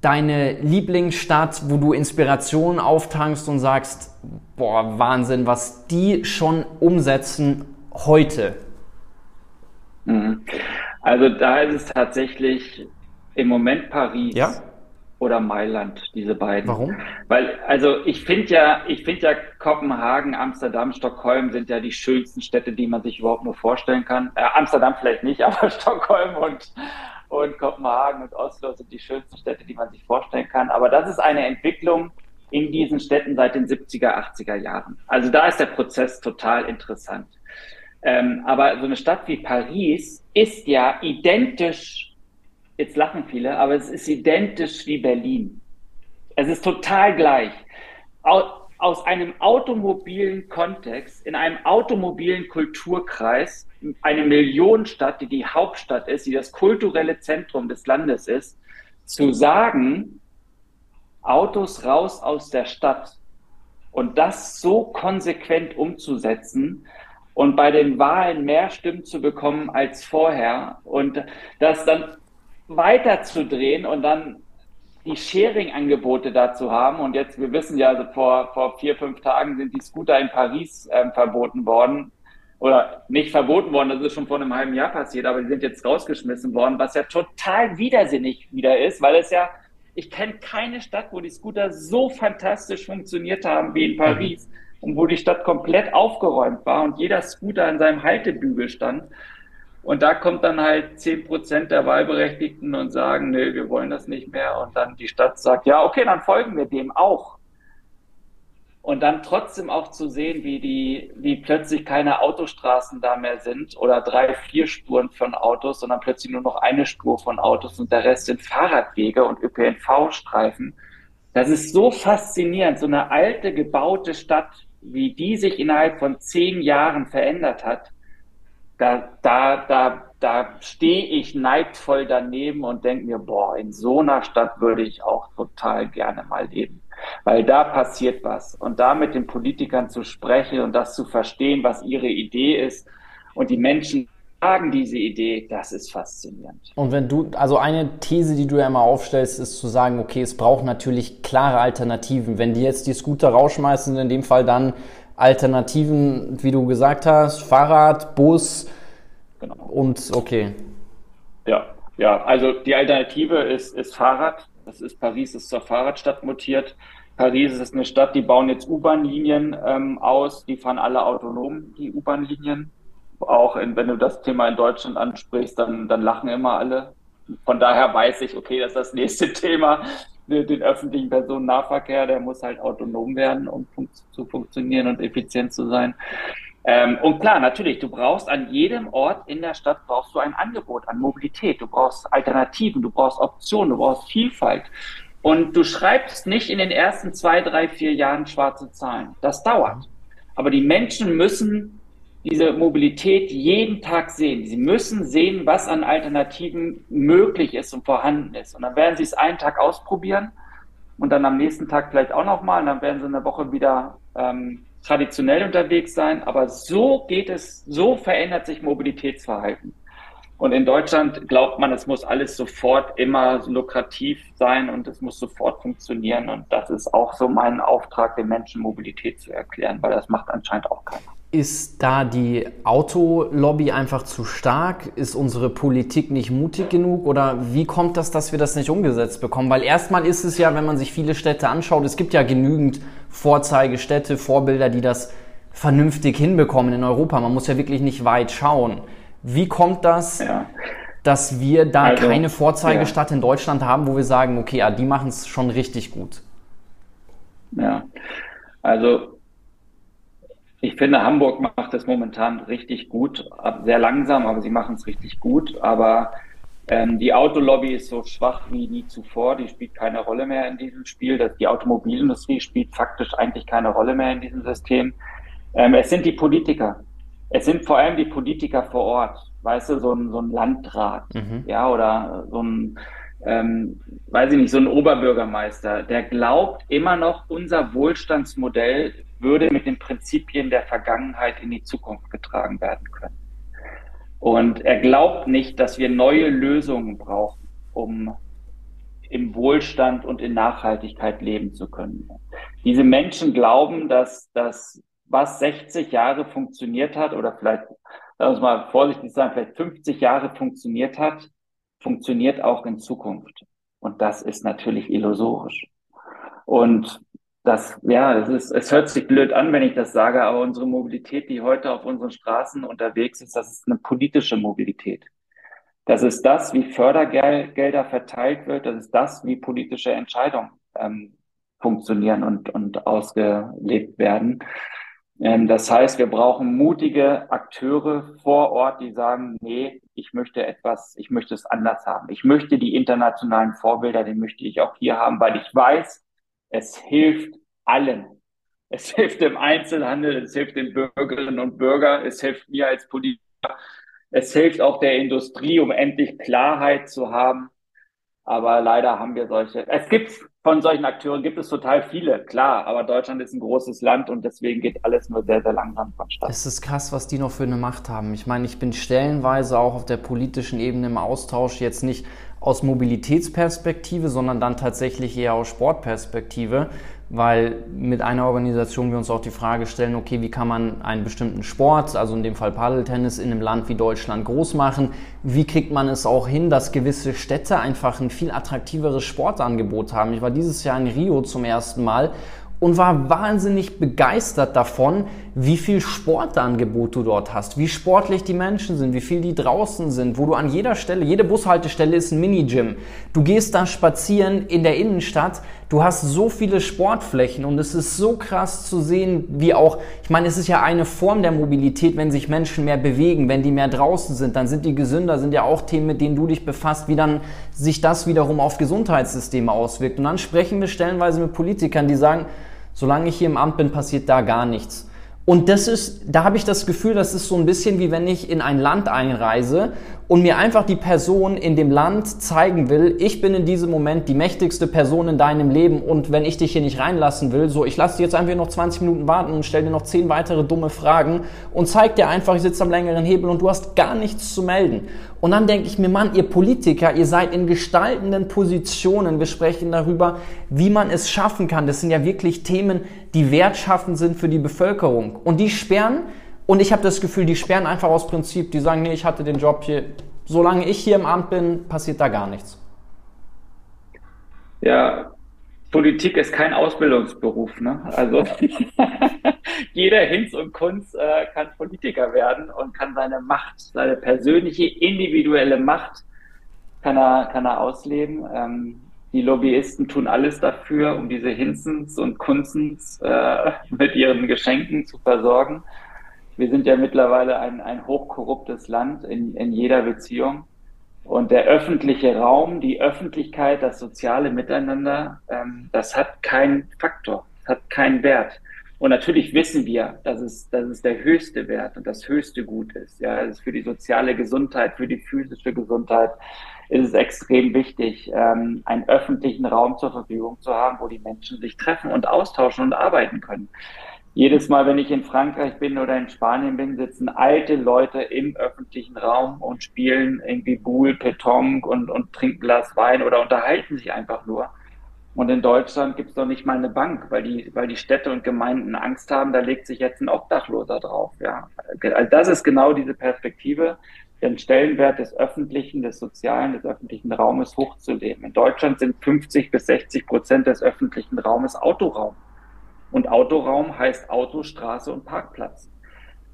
deine Lieblingsstadt, wo du Inspiration auftankst und sagst, boah, Wahnsinn, was die schon umsetzen heute? Mhm. Also da ist es tatsächlich im Moment Paris. Ja? Oder Mailand, diese beiden. Warum? Weil, also ich finde ja, ich finde ja Kopenhagen, Amsterdam, Stockholm sind ja die schönsten Städte, die man sich überhaupt nur vorstellen kann. Äh, Amsterdam vielleicht nicht, aber Stockholm und, und Kopenhagen und Oslo sind die schönsten Städte, die man sich vorstellen kann. Aber das ist eine Entwicklung in diesen Städten seit den 70er, 80er Jahren. Also da ist der Prozess total interessant. Ähm, aber so eine Stadt wie Paris ist ja identisch jetzt lachen viele, aber es ist identisch wie Berlin. Es ist total gleich. Aus einem automobilen Kontext, in einem automobilen Kulturkreis, eine Millionenstadt, die die Hauptstadt ist, die das kulturelle Zentrum des Landes ist, zu sagen, Autos raus aus der Stadt und das so konsequent umzusetzen, und bei den Wahlen mehr Stimmen zu bekommen als vorher und das dann weiterzudrehen und dann die Sharing-Angebote dazu haben. Und jetzt, wir wissen ja, also vor, vor vier, fünf Tagen sind die Scooter in Paris ähm, verboten worden. Oder nicht verboten worden, das ist schon vor einem halben Jahr passiert, aber die sind jetzt rausgeschmissen worden, was ja total widersinnig wieder ist, weil es ja, ich kenne keine Stadt, wo die Scooter so fantastisch funktioniert haben wie in Paris und wo die Stadt komplett aufgeräumt war und jeder Scooter an seinem Haltebügel stand. Und da kommt dann halt zehn Prozent der Wahlberechtigten und sagen, nee, wir wollen das nicht mehr. Und dann die Stadt sagt, ja, okay, dann folgen wir dem auch. Und dann trotzdem auch zu sehen, wie die, wie plötzlich keine Autostraßen da mehr sind oder drei, vier Spuren von Autos, sondern plötzlich nur noch eine Spur von Autos und der Rest sind Fahrradwege und ÖPNV-Streifen. Das ist so faszinierend, so eine alte, gebaute Stadt, wie die sich innerhalb von zehn Jahren verändert hat da, da, da, da stehe ich neidvoll daneben und denke mir, boah, in so einer Stadt würde ich auch total gerne mal leben. Weil da passiert was. Und da mit den Politikern zu sprechen und das zu verstehen, was ihre Idee ist und die Menschen sagen diese Idee, das ist faszinierend. Und wenn du, also eine These, die du ja immer aufstellst, ist zu sagen, okay, es braucht natürlich klare Alternativen. Wenn die jetzt die Scooter rausschmeißen, in dem Fall dann Alternativen, wie du gesagt hast, Fahrrad, Bus genau. und okay. Ja, ja, also die Alternative ist, ist Fahrrad. Das ist Paris ist zur Fahrradstadt mutiert. Paris ist eine Stadt, die bauen jetzt U-Bahn-Linien ähm, aus, die fahren alle autonom, die U-Bahn-Linien. Auch in, wenn du das Thema in Deutschland ansprichst, dann, dann lachen immer alle. Von daher weiß ich, okay, das ist das nächste Thema den öffentlichen Personennahverkehr, der muss halt autonom werden, um fun zu funktionieren und effizient zu sein. Ähm, und klar, natürlich, du brauchst an jedem Ort in der Stadt brauchst du ein Angebot an Mobilität, du brauchst Alternativen, du brauchst Optionen, du brauchst Vielfalt. Und du schreibst nicht in den ersten zwei, drei, vier Jahren schwarze Zahlen. Das dauert. Aber die Menschen müssen diese Mobilität jeden Tag sehen. Sie müssen sehen, was an Alternativen möglich ist und vorhanden ist. Und dann werden sie es einen Tag ausprobieren und dann am nächsten Tag vielleicht auch nochmal und dann werden sie eine Woche wieder ähm, traditionell unterwegs sein. Aber so geht es, so verändert sich Mobilitätsverhalten. Und in Deutschland glaubt man, es muss alles sofort immer lukrativ sein und es muss sofort funktionieren. Und das ist auch so mein Auftrag, den Menschen Mobilität zu erklären, weil das macht anscheinend auch keiner. Ist da die Autolobby einfach zu stark? Ist unsere Politik nicht mutig genug? Oder wie kommt das, dass wir das nicht umgesetzt bekommen? Weil erstmal ist es ja, wenn man sich viele Städte anschaut, es gibt ja genügend Vorzeigestädte, Vorbilder, die das vernünftig hinbekommen in Europa. Man muss ja wirklich nicht weit schauen. Wie kommt das, ja. dass wir da also, keine Vorzeigestadt ja. in Deutschland haben, wo wir sagen, okay, ja, die machen es schon richtig gut? Ja, also ich finde, Hamburg macht es momentan richtig gut, sehr langsam, aber sie machen es richtig gut. Aber Ähm, die Autolobby ist so schwach wie nie zuvor. Die spielt keine Rolle mehr in diesem Spiel. Das, die Automobilindustrie spielt faktisch eigentlich keine Rolle mehr in diesem System. Ähm, es sind die Politiker. Es sind vor allem die Politiker vor Ort. Weißt du, so ein, so ein Landrat, mhm. ja, oder so ein, ähm, weiß ich nicht, so ein Oberbürgermeister, der glaubt immer noch, unser Wohlstandsmodell würde mit den Prinzipien der Vergangenheit in die Zukunft getragen werden können. Und er glaubt nicht, dass wir neue Lösungen brauchen, um im Wohlstand und in Nachhaltigkeit leben zu können. Diese Menschen glauben, dass das, was 60 Jahre funktioniert hat, oder vielleicht, lass uns mal vorsichtig sein, vielleicht 50 Jahre funktioniert hat, funktioniert auch in Zukunft. Und das ist natürlich illusorisch. Und das, ja, das ist, es hört sich blöd an, wenn ich das sage, aber unsere Mobilität, die heute auf unseren Straßen unterwegs ist, das ist eine politische Mobilität. Das ist das, wie Fördergelder verteilt wird. Das ist das, wie politische Entscheidungen ähm, funktionieren und, und ausgelebt werden. Ähm, das heißt, wir brauchen mutige Akteure vor Ort, die sagen, nee, ich möchte etwas, ich möchte es anders haben. Ich möchte die internationalen Vorbilder, die möchte ich auch hier haben, weil ich weiß, es hilft allen. Es hilft dem Einzelhandel, es hilft den Bürgerinnen und Bürgern, es hilft mir als Politiker, es hilft auch der Industrie, um endlich Klarheit zu haben. Aber leider haben wir solche. Es gibt von solchen Akteuren gibt es total viele, klar. Aber Deutschland ist ein großes Land und deswegen geht alles nur sehr, sehr langsam vonstatten. Es ist krass, was die noch für eine Macht haben. Ich meine, ich bin stellenweise auch auf der politischen Ebene im Austausch jetzt nicht aus Mobilitätsperspektive, sondern dann tatsächlich eher aus Sportperspektive, weil mit einer Organisation wir uns auch die Frage stellen, okay, wie kann man einen bestimmten Sport, also in dem Fall Paddeltennis, in einem Land wie Deutschland groß machen? Wie kriegt man es auch hin, dass gewisse Städte einfach ein viel attraktiveres Sportangebot haben? Ich war dieses Jahr in Rio zum ersten Mal und war wahnsinnig begeistert davon, wie viel Sportangebot du dort hast, wie sportlich die Menschen sind, wie viel die draußen sind, wo du an jeder Stelle, jede Bushaltestelle ist ein Minigym. Du gehst da spazieren in der Innenstadt, du hast so viele Sportflächen und es ist so krass zu sehen, wie auch, ich meine, es ist ja eine Form der Mobilität, wenn sich Menschen mehr bewegen, wenn die mehr draußen sind, dann sind die gesünder, sind ja auch Themen, mit denen du dich befasst, wie dann sich das wiederum auf Gesundheitssysteme auswirkt. Und dann sprechen wir stellenweise mit Politikern, die sagen, solange ich hier im Amt bin, passiert da gar nichts. Und das ist, da habe ich das Gefühl, das ist so ein bisschen wie wenn ich in ein Land einreise und mir einfach die Person in dem Land zeigen will, ich bin in diesem Moment die mächtigste Person in deinem Leben und wenn ich dich hier nicht reinlassen will, so ich lasse dir jetzt einfach noch 20 Minuten warten und stelle dir noch 10 weitere dumme Fragen und zeig dir einfach, ich sitze am längeren Hebel und du hast gar nichts zu melden. Und dann denke ich mir, Mann, ihr Politiker, ihr seid in gestaltenden Positionen. Wir sprechen darüber, wie man es schaffen kann. Das sind ja wirklich Themen, die wertschaffend sind für die Bevölkerung. Und die sperren und ich habe das Gefühl, die sperren einfach aus Prinzip. Die sagen, nee, ich hatte den Job hier. Solange ich hier im Amt bin, passiert da gar nichts. Ja, Politik ist kein Ausbildungsberuf. Ne? Also jeder Hinz und Kunz äh, kann Politiker werden und kann seine Macht, seine persönliche, individuelle Macht, kann er, kann er ausleben. Ähm, die Lobbyisten tun alles dafür, um diese Hinzens und Kunzens äh, mit ihren Geschenken zu versorgen wir sind ja mittlerweile ein, ein hochkorruptes Land in, in jeder Beziehung. Und der öffentliche Raum, die Öffentlichkeit, das soziale Miteinander, ähm, das hat keinen Faktor, hat keinen Wert. Und natürlich wissen wir, dass es, dass es der höchste Wert und das höchste Gut ist. Ja, es ist für die soziale Gesundheit, für die physische Gesundheit ist es extrem wichtig, ähm, einen öffentlichen Raum zur Verfügung zu haben, wo die Menschen sich treffen und austauschen und arbeiten können jedes Mal, wenn ich in Frankreich bin oder in Spanien bin, sitzen alte Leute im öffentlichen Raum und spielen irgendwie Boule, Petonk und, und trinken Glas Wein oder unterhalten sich einfach nur. Und in Deutschland gibt es doch nicht mal eine Bank, weil die, weil die Städte und Gemeinden Angst haben, da legt sich jetzt ein Obdachloser drauf. Ja. Also das ist genau diese Perspektive, den Stellenwert des öffentlichen, des sozialen, des öffentlichen Raumes hochzuleben. In Deutschland sind 50 bis 60 Prozent des öffentlichen Raumes Autoraum. Und Autoraum heißt Auto, Straße und Parkplatz.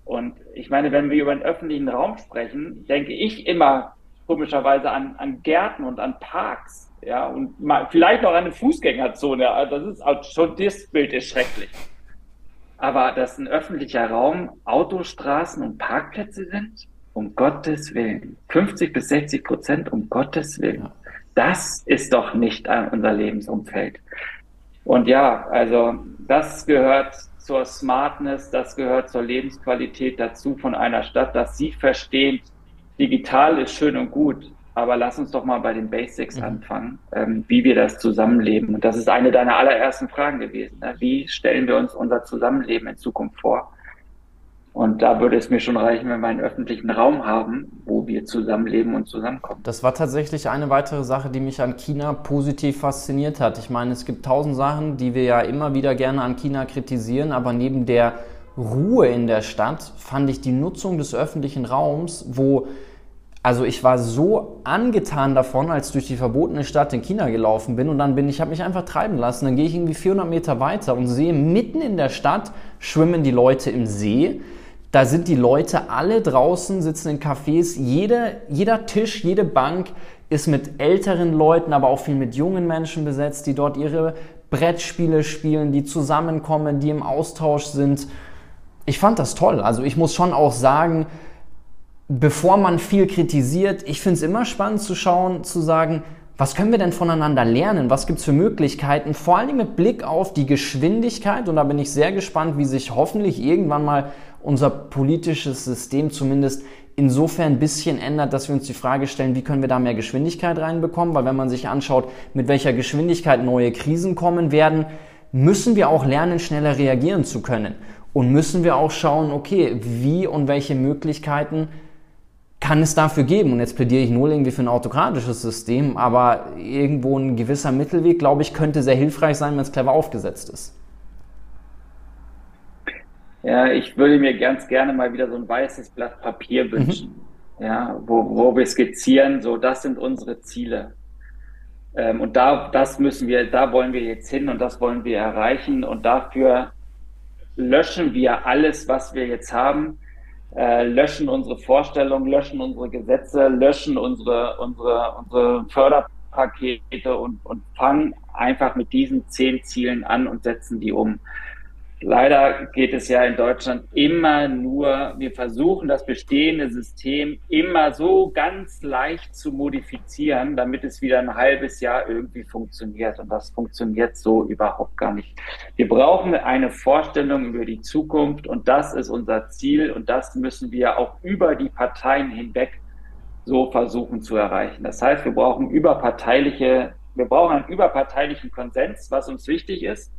Und ich meine, wenn wir über den öffentlichen Raum sprechen, denke ich immer komischerweise an, an Gärten und an Parks. Ja, und mal, vielleicht noch an eine Fußgängerzone. Das ist schon das Bild ist schrecklich. Aber dass ein öffentlicher Raum Autostraßen und Parkplätze sind, Um Gottes Willen. 50 bis 60 Prozent, um Gottes Willen. Das ist doch nicht unser Lebensumfeld. Und ja, also das gehört zur Smartness, das gehört zur Lebensqualität dazu von einer Stadt, dass sie verstehen, digital ist schön und gut, aber lass uns doch mal bei den Basics mhm. anfangen, ähm, wie wir das Zusammenleben. Und das ist eine deiner allerersten Fragen gewesen. Ne? Wie stellen wir uns unser Zusammenleben in Zukunft vor? Und da würde es mir schon reichen, wenn wir einen öffentlichen Raum haben, wo wir zusammenleben und zusammenkommen. Das war tatsächlich eine weitere Sache, die mich an China positiv fasziniert hat. Ich meine, es gibt tausend Sachen, die wir ja immer wieder gerne an China kritisieren, aber neben der Ruhe in der Stadt fand ich die Nutzung des öffentlichen Raums, wo also ich war so angetan davon, als durch die verbotene Stadt in China gelaufen bin und dann bin ich, habe mich einfach treiben lassen. Dann gehe ich irgendwie 400 Meter weiter und sehe mitten in der Stadt schwimmen die Leute im See. Da sind die Leute alle draußen, sitzen in Cafés. Jede, jeder Tisch, jede Bank ist mit älteren Leuten, aber auch viel mit jungen Menschen besetzt, die dort ihre Brettspiele spielen, die zusammenkommen, die im Austausch sind. Ich fand das toll. Also ich muss schon auch sagen, bevor man viel kritisiert, ich finde es immer spannend zu schauen, zu sagen, was können wir denn voneinander lernen? Was gibt es für Möglichkeiten? Vor allem mit Blick auf die Geschwindigkeit. Und da bin ich sehr gespannt, wie sich hoffentlich irgendwann mal unser politisches System zumindest insofern ein bisschen ändert, dass wir uns die Frage stellen, wie können wir da mehr Geschwindigkeit reinbekommen? Weil wenn man sich anschaut, mit welcher Geschwindigkeit neue Krisen kommen werden, müssen wir auch lernen, schneller reagieren zu können. Und müssen wir auch schauen, okay, wie und welche Möglichkeiten kann es dafür geben. Und jetzt plädiere ich nur irgendwie für ein autokratisches System, aber irgendwo ein gewisser Mittelweg, glaube ich, könnte sehr hilfreich sein, wenn es clever aufgesetzt ist. Ja, ich würde mir ganz gerne mal wieder so ein weißes Blatt Papier mhm. wünschen, mhm. ja, wo, wo wir skizzieren, so das sind unsere Ziele. Ähm, und da, das müssen wir, da wollen wir jetzt hin und das wollen wir erreichen und dafür löschen wir alles, was wir jetzt haben äh, löschen unsere Vorstellungen, löschen unsere Gesetze, löschen unsere, unsere, unsere Förderpakete und, und fangen einfach mit diesen zehn Zielen an und setzen die um. Leider geht es ja in Deutschland immer nur, wir versuchen das bestehende System immer so ganz leicht zu modifizieren, damit es wieder ein halbes Jahr irgendwie funktioniert. Und das funktioniert so überhaupt gar nicht. Wir brauchen eine Vorstellung über die Zukunft und das ist unser Ziel und das müssen wir auch über die Parteien hinweg so versuchen zu erreichen. Das heißt, wir brauchen überparteiliche, wir brauchen einen überparteilichen Konsens, was uns wichtig ist.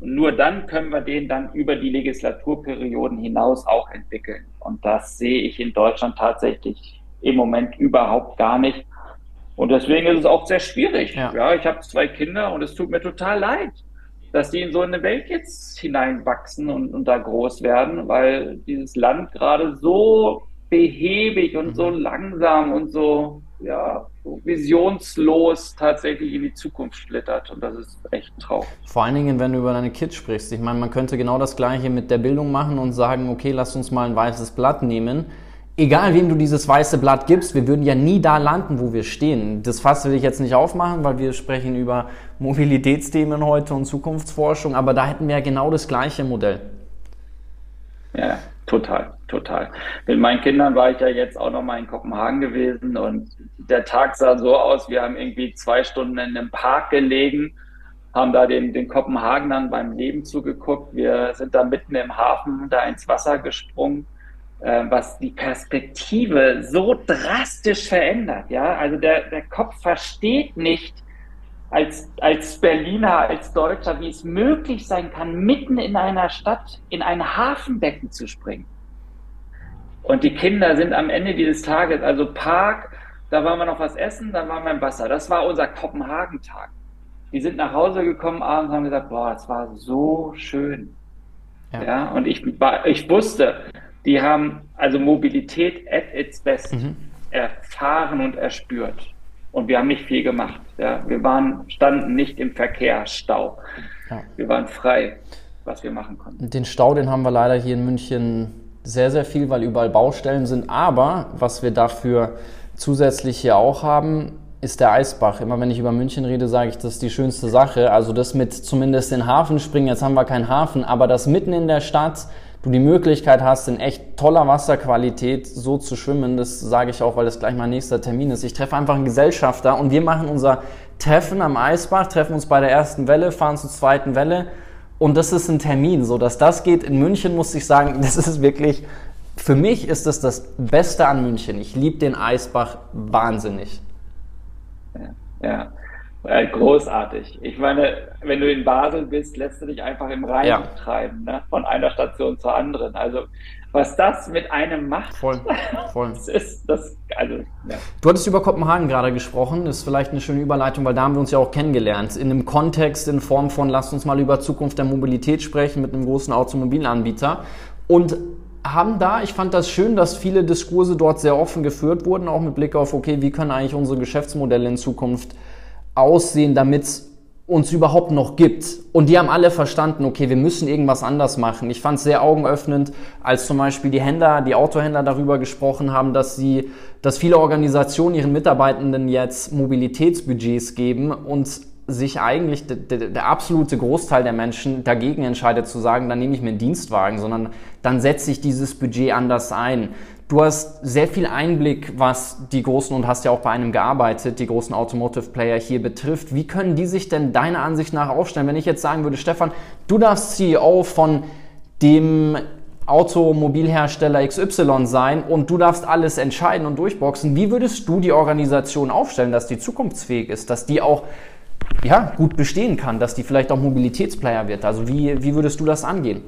Und nur dann können wir den dann über die Legislaturperioden hinaus auch entwickeln. Und das sehe ich in Deutschland tatsächlich im Moment überhaupt gar nicht. Und deswegen ist es auch sehr schwierig. Ja, ja ich habe zwei Kinder und es tut mir total leid, dass die in so eine Welt jetzt hineinwachsen und, und da groß werden, weil dieses Land gerade so behäbig und so mhm. langsam und so ja, so visionslos tatsächlich in die Zukunft schlittert. Und das ist echt traurig. Vor allen Dingen, wenn du über deine Kids sprichst. Ich meine, man könnte genau das Gleiche mit der Bildung machen und sagen, okay, lass uns mal ein weißes Blatt nehmen. Egal, wem du dieses weiße Blatt gibst, wir würden ja nie da landen, wo wir stehen. Das Fass will ich jetzt nicht aufmachen, weil wir sprechen über Mobilitätsthemen heute und Zukunftsforschung, aber da hätten wir ja genau das gleiche Modell. Ja, Total, total. Mit meinen Kindern war ich ja jetzt auch noch mal in Kopenhagen gewesen und der Tag sah so aus, wir haben irgendwie zwei Stunden in einem Park gelegen, haben da den, den Kopenhagenern beim Leben zugeguckt. Wir sind da mitten im Hafen da ins Wasser gesprungen, äh, was die Perspektive so drastisch verändert. Ja, also der, der Kopf versteht nicht, als, als Berliner, als Deutscher, wie es möglich sein kann, mitten in einer Stadt in ein Hafenbecken zu springen. Und die Kinder sind am Ende dieses Tages, also Park, da waren wir noch was essen, dann waren wir im Wasser. Das war unser Kopenhagen-Tag. Die sind nach Hause gekommen abends und haben gesagt, boah, es war so schön. Ja. ja, und ich, ich wusste, die haben also Mobilität at its best mhm. erfahren und erspürt. Und wir haben nicht viel gemacht. Ja. Wir waren, standen nicht im Verkehrsstau. Ja. Wir waren frei, was wir machen konnten. Den Stau, den haben wir leider hier in München sehr, sehr viel, weil überall Baustellen sind. Aber was wir dafür zusätzlich hier auch haben, ist der Eisbach. Immer wenn ich über München rede, sage ich, das ist die schönste Sache. Also das mit zumindest den Hafen springen. Jetzt haben wir keinen Hafen, aber das mitten in der Stadt du die Möglichkeit hast, in echt toller Wasserqualität so zu schwimmen. Das sage ich auch, weil das gleich mein nächster Termin ist. Ich treffe einfach einen Gesellschafter und wir machen unser Treffen am Eisbach, treffen uns bei der ersten Welle, fahren zur zweiten Welle und das ist ein Termin. So dass das geht in München, muss ich sagen, das ist wirklich, für mich ist das das Beste an München. Ich liebe den Eisbach wahnsinnig. Ja, ja. Äh, großartig. Ich meine, wenn du in Basel bist, lässt du dich einfach im Rhein ja. treiben, ne? von einer Station zur anderen. Also was das mit einem macht, voll, voll. das ist das. Also, ja. Du hattest über Kopenhagen gerade gesprochen. Das ist vielleicht eine schöne Überleitung, weil da haben wir uns ja auch kennengelernt. In einem Kontext in Form von, lasst uns mal über Zukunft der Mobilität sprechen mit einem großen Automobilanbieter. Und haben da, ich fand das schön, dass viele Diskurse dort sehr offen geführt wurden, auch mit Blick auf, okay, wie können eigentlich unsere Geschäftsmodelle in Zukunft aussehen, damit es uns überhaupt noch gibt. Und die haben alle verstanden, okay, wir müssen irgendwas anders machen. Ich fand es sehr augenöffnend, als zum Beispiel die Händler, die Autohändler darüber gesprochen haben, dass sie, dass viele Organisationen ihren Mitarbeitenden jetzt Mobilitätsbudgets geben und sich eigentlich der, der, der, absolute Großteil der Menschen dagegen entscheidet zu sagen, dann nehme ich mir einen Dienstwagen, sondern dann setze ich dieses Budget anders ein. Du hast sehr viel Einblick, was die großen und hast ja auch bei einem gearbeitet, die großen Automotive Player hier betrifft. Wie können die sich denn deiner Ansicht nach aufstellen? Wenn ich jetzt sagen würde, Stefan, du darfst CEO von dem Automobilhersteller XY sein und du darfst alles entscheiden und durchboxen. Wie würdest du die Organisation aufstellen, dass die zukunftsfähig ist, dass die auch ja, gut bestehen kann, dass die vielleicht auch Mobilitätsplayer wird? Also wie, wie würdest du das angehen?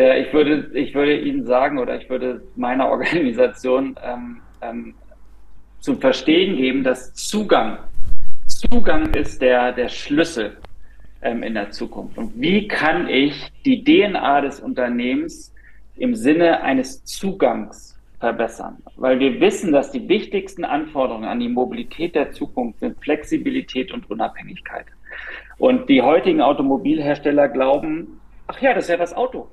Ja, ich würde, ich würde Ihnen sagen oder ich würde meiner Organisation ähm, ähm, zum Verstehen geben, dass Zugang, Zugang ist der, der Schlüssel ähm, in der Zukunft. Und wie kann ich die DNA des Unternehmens im Sinne eines Zugangs verbessern? Weil wir wissen, dass die wichtigsten Anforderungen an die Mobilität der Zukunft sind Flexibilität und Unabhängigkeit. Und die heutigen Automobilhersteller glauben, ach ja, das ist ja das Auto.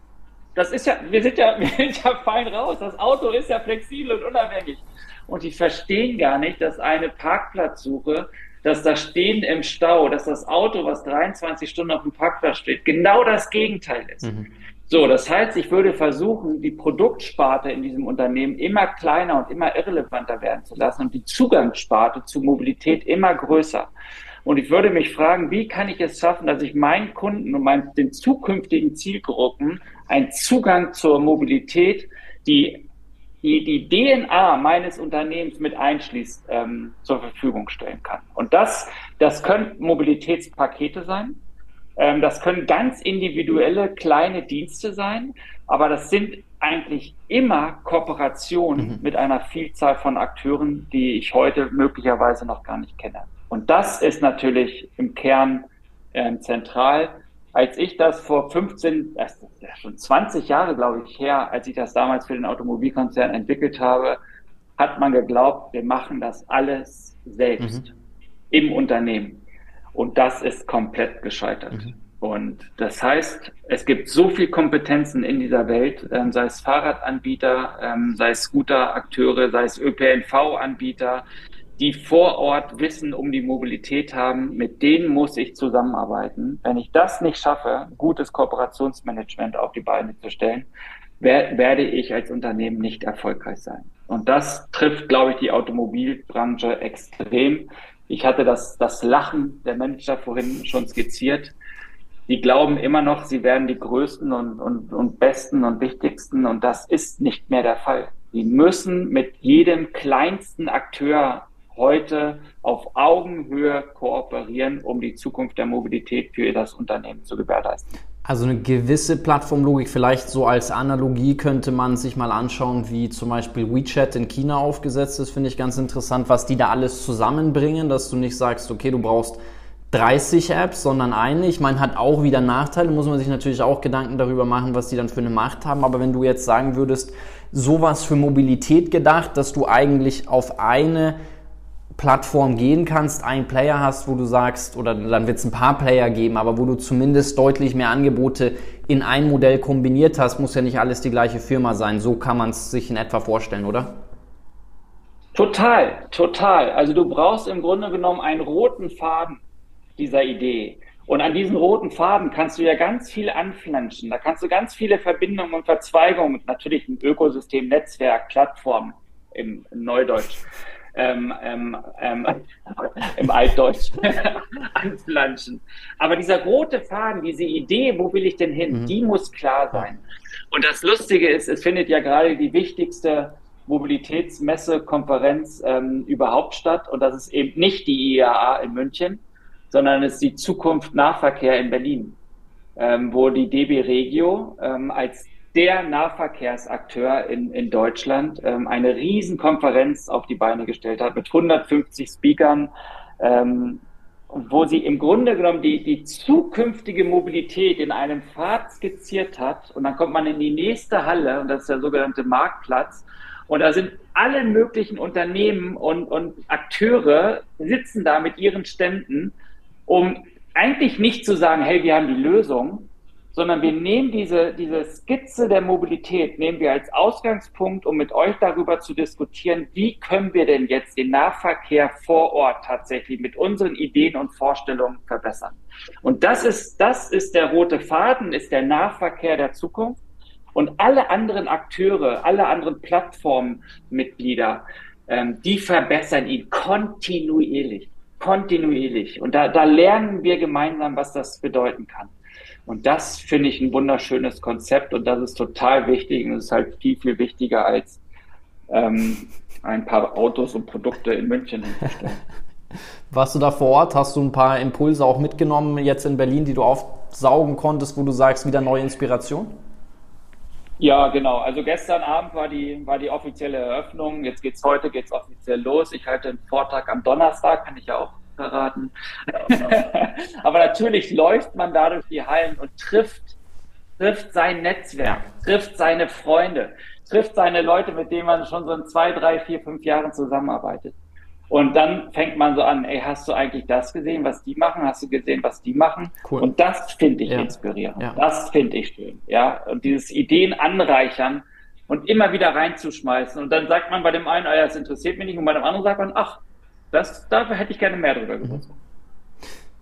Das ist ja, wir sind ja, wir sind ja fein raus. Das Auto ist ja flexibel und unabhängig. Und die verstehen gar nicht, dass eine Parkplatzsuche, dass das Stehen im Stau, dass das Auto, was 23 Stunden auf dem Parkplatz steht, genau das Gegenteil ist. Mhm. So, das heißt, ich würde versuchen, die Produktsparte in diesem Unternehmen immer kleiner und immer irrelevanter werden zu lassen und die Zugangssparte zu Mobilität immer größer. Und ich würde mich fragen, wie kann ich es schaffen, dass ich meinen Kunden und meinen, den zukünftigen Zielgruppen einen Zugang zur Mobilität, die die, die DNA meines Unternehmens mit einschließt, ähm, zur Verfügung stellen kann. Und das, das können Mobilitätspakete sein. Ähm, das können ganz individuelle kleine Dienste sein, aber das sind eigentlich immer Kooperationen mhm. mit einer Vielzahl von Akteuren, die ich heute möglicherweise noch gar nicht kenne. Und das ist natürlich im Kern äh, zentral. Als ich das vor 15, das ist ja schon 20 Jahre, glaube ich, her, als ich das damals für den Automobilkonzern entwickelt habe, hat man geglaubt, wir machen das alles selbst mhm. im Unternehmen. Und das ist komplett gescheitert. Mhm. Und das heißt, es gibt so viel Kompetenzen in dieser Welt, ähm, sei es Fahrradanbieter, ähm, sei es Scooterakteure, sei es ÖPNV-Anbieter, die vor Ort Wissen um die Mobilität haben, mit denen muss ich zusammenarbeiten. Wenn ich das nicht schaffe, gutes Kooperationsmanagement auf die Beine zu stellen, werde ich als Unternehmen nicht erfolgreich sein. Und das trifft, glaube ich, die Automobilbranche extrem. Ich hatte das, das Lachen der Manager vorhin schon skizziert. Die glauben immer noch, sie wären die größten und, und, und besten und wichtigsten. Und das ist nicht mehr der Fall. Sie müssen mit jedem kleinsten Akteur heute auf Augenhöhe kooperieren, um die Zukunft der Mobilität für das Unternehmen zu gewährleisten. Also eine gewisse Plattformlogik, vielleicht so als Analogie könnte man sich mal anschauen, wie zum Beispiel WeChat in China aufgesetzt ist, finde ich ganz interessant, was die da alles zusammenbringen, dass du nicht sagst, okay, du brauchst 30 Apps, sondern eine. Ich meine, hat auch wieder Nachteile, muss man sich natürlich auch Gedanken darüber machen, was die dann für eine Macht haben. Aber wenn du jetzt sagen würdest, sowas für Mobilität gedacht, dass du eigentlich auf eine Plattform gehen kannst, einen Player hast, wo du sagst, oder dann wird es ein paar Player geben, aber wo du zumindest deutlich mehr Angebote in ein Modell kombiniert hast, muss ja nicht alles die gleiche Firma sein. So kann man es sich in etwa vorstellen, oder? Total, total. Also du brauchst im Grunde genommen einen roten Faden dieser Idee. Und an diesen roten Faden kannst du ja ganz viel anflanschen. Da kannst du ganz viele Verbindungen und Verzweigungen, natürlich ein Ökosystem, Netzwerk, Plattform im, im Neudeutsch, ähm, ähm, ähm, im Altdeutsch anflanschen. Aber dieser rote Faden, diese Idee, wo will ich denn hin, mhm. die muss klar sein. Und das Lustige ist, es findet ja gerade die wichtigste Mobilitätsmesse, Konferenz ähm, überhaupt statt. Und das ist eben nicht die IAA in München, sondern es ist die Zukunft Nahverkehr in Berlin, ähm, wo die DB Regio ähm, als der Nahverkehrsakteur in, in Deutschland ähm, eine Riesenkonferenz auf die Beine gestellt hat mit 150 Speakern, ähm, wo sie im Grunde genommen die, die zukünftige Mobilität in einem Pfad skizziert hat. Und dann kommt man in die nächste Halle, und das ist der sogenannte Marktplatz. Und da sind alle möglichen Unternehmen und, und Akteure sitzen da mit ihren Ständen um eigentlich nicht zu sagen, hey, wir haben die Lösung, sondern wir nehmen diese, diese Skizze der Mobilität, nehmen wir als Ausgangspunkt, um mit euch darüber zu diskutieren, wie können wir denn jetzt den Nahverkehr vor Ort tatsächlich mit unseren Ideen und Vorstellungen verbessern. Und das ist, das ist der rote Faden, ist der Nahverkehr der Zukunft. Und alle anderen Akteure, alle anderen Plattformmitglieder, ähm, die verbessern ihn kontinuierlich kontinuierlich. Und da, da lernen wir gemeinsam, was das bedeuten kann. Und das finde ich ein wunderschönes Konzept und das ist total wichtig und es ist halt viel, viel wichtiger als ähm, ein paar Autos und Produkte in München hinzustellen. Warst du da vor Ort? Hast du ein paar Impulse auch mitgenommen jetzt in Berlin, die du aufsaugen konntest, wo du sagst, wieder neue Inspiration? Ja, genau. Also gestern Abend war die, war die offizielle Eröffnung. Jetzt geht's heute, geht's offiziell los. Ich halte einen Vortrag am Donnerstag, kann ich ja auch verraten. Aber natürlich läuft man da durch die Hallen und trifft, trifft sein Netzwerk, trifft seine Freunde, trifft seine Leute, mit denen man schon so in zwei, drei, vier, fünf Jahren zusammenarbeitet. Und dann fängt man so an, ey, hast du eigentlich das gesehen, was die machen? Hast du gesehen, was die machen? Cool. Und das finde ich ja. inspirierend. Ja. Das finde ich schön. Ja, und dieses Ideen anreichern und immer wieder reinzuschmeißen. Und dann sagt man bei dem einen, ah, das interessiert mich nicht, und bei dem anderen sagt man, ach, das, dafür hätte ich gerne mehr drüber gewusst.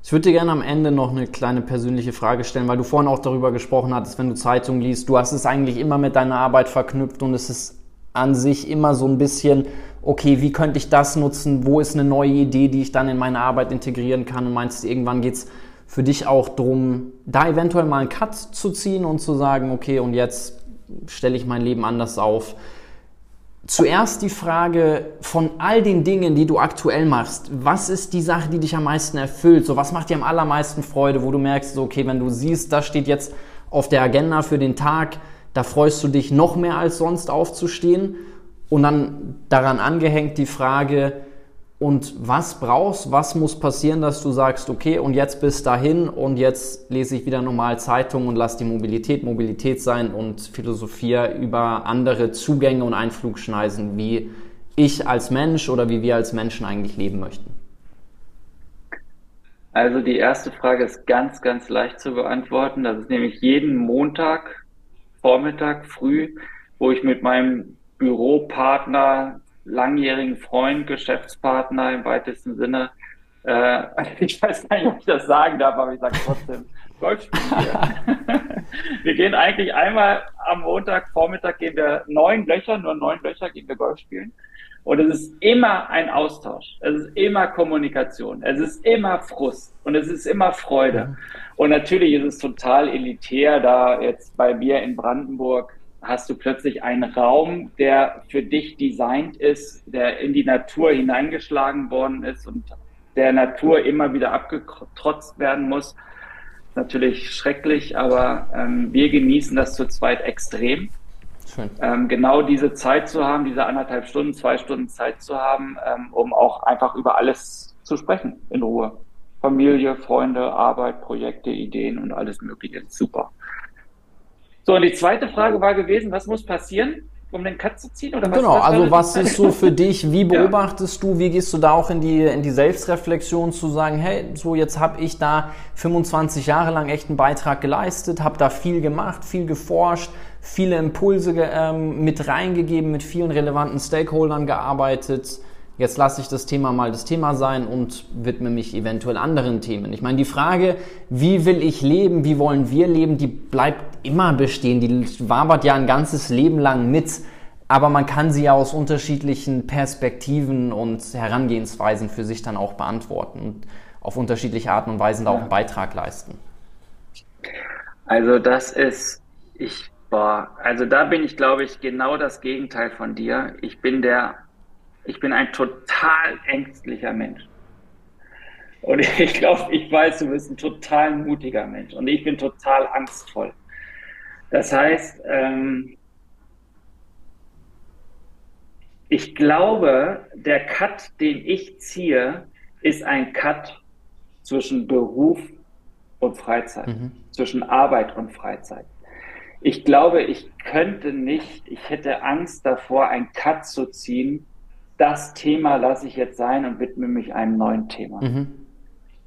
Ich würde dir gerne am Ende noch eine kleine persönliche Frage stellen, weil du vorhin auch darüber gesprochen hattest, wenn du Zeitung liest, du hast es eigentlich immer mit deiner Arbeit verknüpft und es ist an sich immer so ein bisschen okay, wie könnte ich das nutzen, wo ist eine neue Idee, die ich dann in meine Arbeit integrieren kann und meinst du, irgendwann geht es für dich auch darum, da eventuell mal einen Cut zu ziehen und zu sagen, okay, und jetzt stelle ich mein Leben anders auf. Zuerst die Frage von all den Dingen, die du aktuell machst, was ist die Sache, die dich am meisten erfüllt? So, was macht dir am allermeisten Freude, wo du merkst, so, okay, wenn du siehst, das steht jetzt auf der Agenda für den Tag, da freust du dich noch mehr als sonst aufzustehen und dann daran angehängt die Frage, und was brauchst, was muss passieren, dass du sagst, okay, und jetzt bis dahin und jetzt lese ich wieder normal Zeitung und lass die Mobilität Mobilität sein und philosophiere über andere Zugänge und Einflugschneisen, wie ich als Mensch oder wie wir als Menschen eigentlich leben möchten? Also die erste Frage ist ganz, ganz leicht zu beantworten. Das ist nämlich jeden Montag, Vormittag, früh, wo ich mit meinem Büropartner, langjährigen Freund, Geschäftspartner im weitesten Sinne. Äh, ich weiß gar nicht, ob ich das sagen darf, aber ich sage trotzdem, Golf spielen wir. gehen eigentlich einmal am Montag, Vormittag gehen wir neun Löcher, nur neun Löcher gehen wir Golf spielen. Und es ist immer ein Austausch. Es ist immer Kommunikation. Es ist immer Frust. Und es ist immer Freude. Und natürlich ist es total elitär, da jetzt bei mir in Brandenburg hast du plötzlich einen Raum, der für dich designt ist, der in die Natur hineingeschlagen worden ist und der Natur immer wieder abgetrotzt werden muss. Natürlich schrecklich, aber ähm, wir genießen das zu zweit extrem. Ähm, genau diese Zeit zu haben, diese anderthalb Stunden, zwei Stunden Zeit zu haben, ähm, um auch einfach über alles zu sprechen in Ruhe. Familie, Freunde, Arbeit, Projekte, Ideen und alles Mögliche. Super. So, und die zweite Frage war gewesen, was muss passieren, um den Cut zu ziehen? Oder was, genau, was also was ist so für dich, wie beobachtest ja. du, wie gehst du da auch in die, in die Selbstreflexion zu sagen, hey, so jetzt habe ich da 25 Jahre lang echt einen Beitrag geleistet, habe da viel gemacht, viel geforscht, viele Impulse ähm, mit reingegeben, mit vielen relevanten Stakeholdern gearbeitet. Jetzt lasse ich das Thema mal das Thema sein und widme mich eventuell anderen Themen. Ich meine, die Frage, wie will ich leben, wie wollen wir leben, die bleibt immer bestehen. Die wabert ja ein ganzes Leben lang mit. Aber man kann sie ja aus unterschiedlichen Perspektiven und Herangehensweisen für sich dann auch beantworten und auf unterschiedliche Arten und Weisen da auch einen Beitrag leisten. Also das ist, ich, boah, also da bin ich, glaube ich, genau das Gegenteil von dir. Ich bin der ich bin ein total ängstlicher Mensch. Und ich glaube, ich weiß, du bist ein total mutiger Mensch. Und ich bin total angstvoll. Das heißt, ähm, ich glaube, der Cut, den ich ziehe, ist ein Cut zwischen Beruf und Freizeit, mhm. zwischen Arbeit und Freizeit. Ich glaube, ich könnte nicht, ich hätte Angst davor, einen Cut zu ziehen das Thema lasse ich jetzt sein und widme mich einem neuen Thema. Mhm.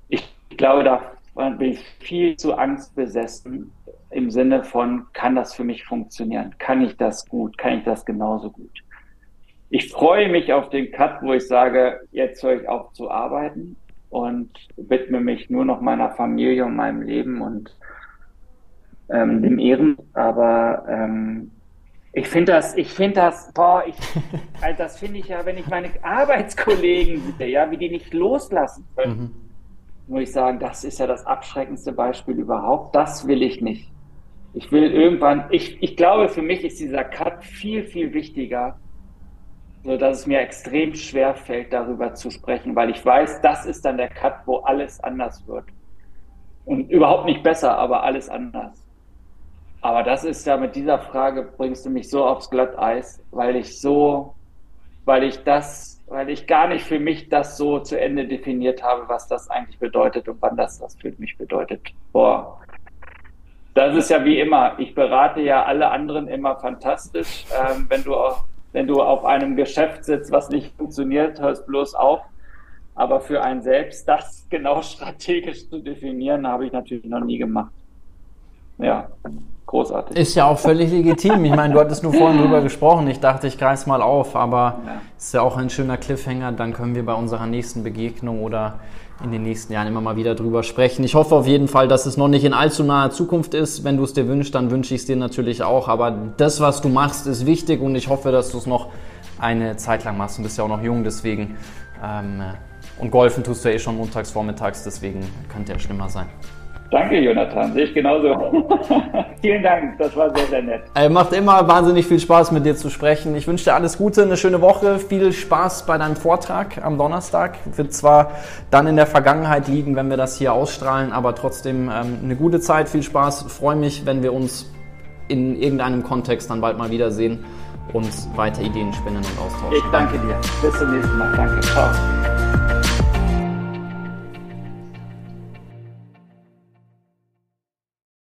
Ich glaube, da bin ich viel zu angstbesessen im Sinne von, kann das für mich funktionieren? Kann ich das gut? Kann ich das genauso gut? Ich freue mich auf den Cut, wo ich sage, jetzt höre ich auf zu arbeiten und widme mich nur noch meiner Familie und meinem Leben und ähm, dem Ehren. Aber ähm, ich finde das, ich finde das, boah, ich, also das finde ich ja, wenn ich meine Arbeitskollegen sehe, ja, wie die nicht loslassen können, mhm. muss ich sagen, das ist ja das abschreckendste Beispiel überhaupt. Das will ich nicht. Ich will irgendwann, ich, ich glaube, für mich ist dieser Cut viel, viel wichtiger, so dass es mir extrem schwer fällt, darüber zu sprechen, weil ich weiß, das ist dann der Cut, wo alles anders wird. Und überhaupt nicht besser, aber alles anders. Aber das ist ja mit dieser Frage bringst du mich so aufs Glatteis, weil ich so, weil ich das, weil ich gar nicht für mich das so zu Ende definiert habe, was das eigentlich bedeutet und wann das das für mich bedeutet. Boah. Das ist ja wie immer. Ich berate ja alle anderen immer fantastisch. Ähm, wenn du wenn du auf einem Geschäft sitzt, was nicht funktioniert, hörst bloß auf. Aber für einen selbst das genau strategisch zu definieren, habe ich natürlich noch nie gemacht. Ja großartig. Ist ja auch völlig legitim. Ich meine, du hattest nur vorhin drüber gesprochen. Ich dachte, ich greife mal auf, aber ja. ist ja auch ein schöner Cliffhanger. Dann können wir bei unserer nächsten Begegnung oder in den nächsten Jahren immer mal wieder drüber sprechen. Ich hoffe auf jeden Fall, dass es noch nicht in allzu naher Zukunft ist. Wenn du es dir wünschst, dann wünsche ich es dir natürlich auch. Aber das, was du machst, ist wichtig und ich hoffe, dass du es noch eine Zeit lang machst. Du bist ja auch noch jung, deswegen. Ähm, und golfen tust du ja eh schon montags, vormittags, deswegen könnte ja schlimmer sein. Danke, Jonathan. Sehe ich genauso. Vielen Dank. Das war sehr, sehr nett. Äh, macht immer wahnsinnig viel Spaß, mit dir zu sprechen. Ich wünsche dir alles Gute, eine schöne Woche, viel Spaß bei deinem Vortrag am Donnerstag. Wird zwar dann in der Vergangenheit liegen, wenn wir das hier ausstrahlen, aber trotzdem ähm, eine gute Zeit, viel Spaß. Freue mich, wenn wir uns in irgendeinem Kontext dann bald mal wiedersehen und weiter Ideen spinnen und austauschen. Ich danke dir. Bis zum nächsten Mal. Danke. Ciao.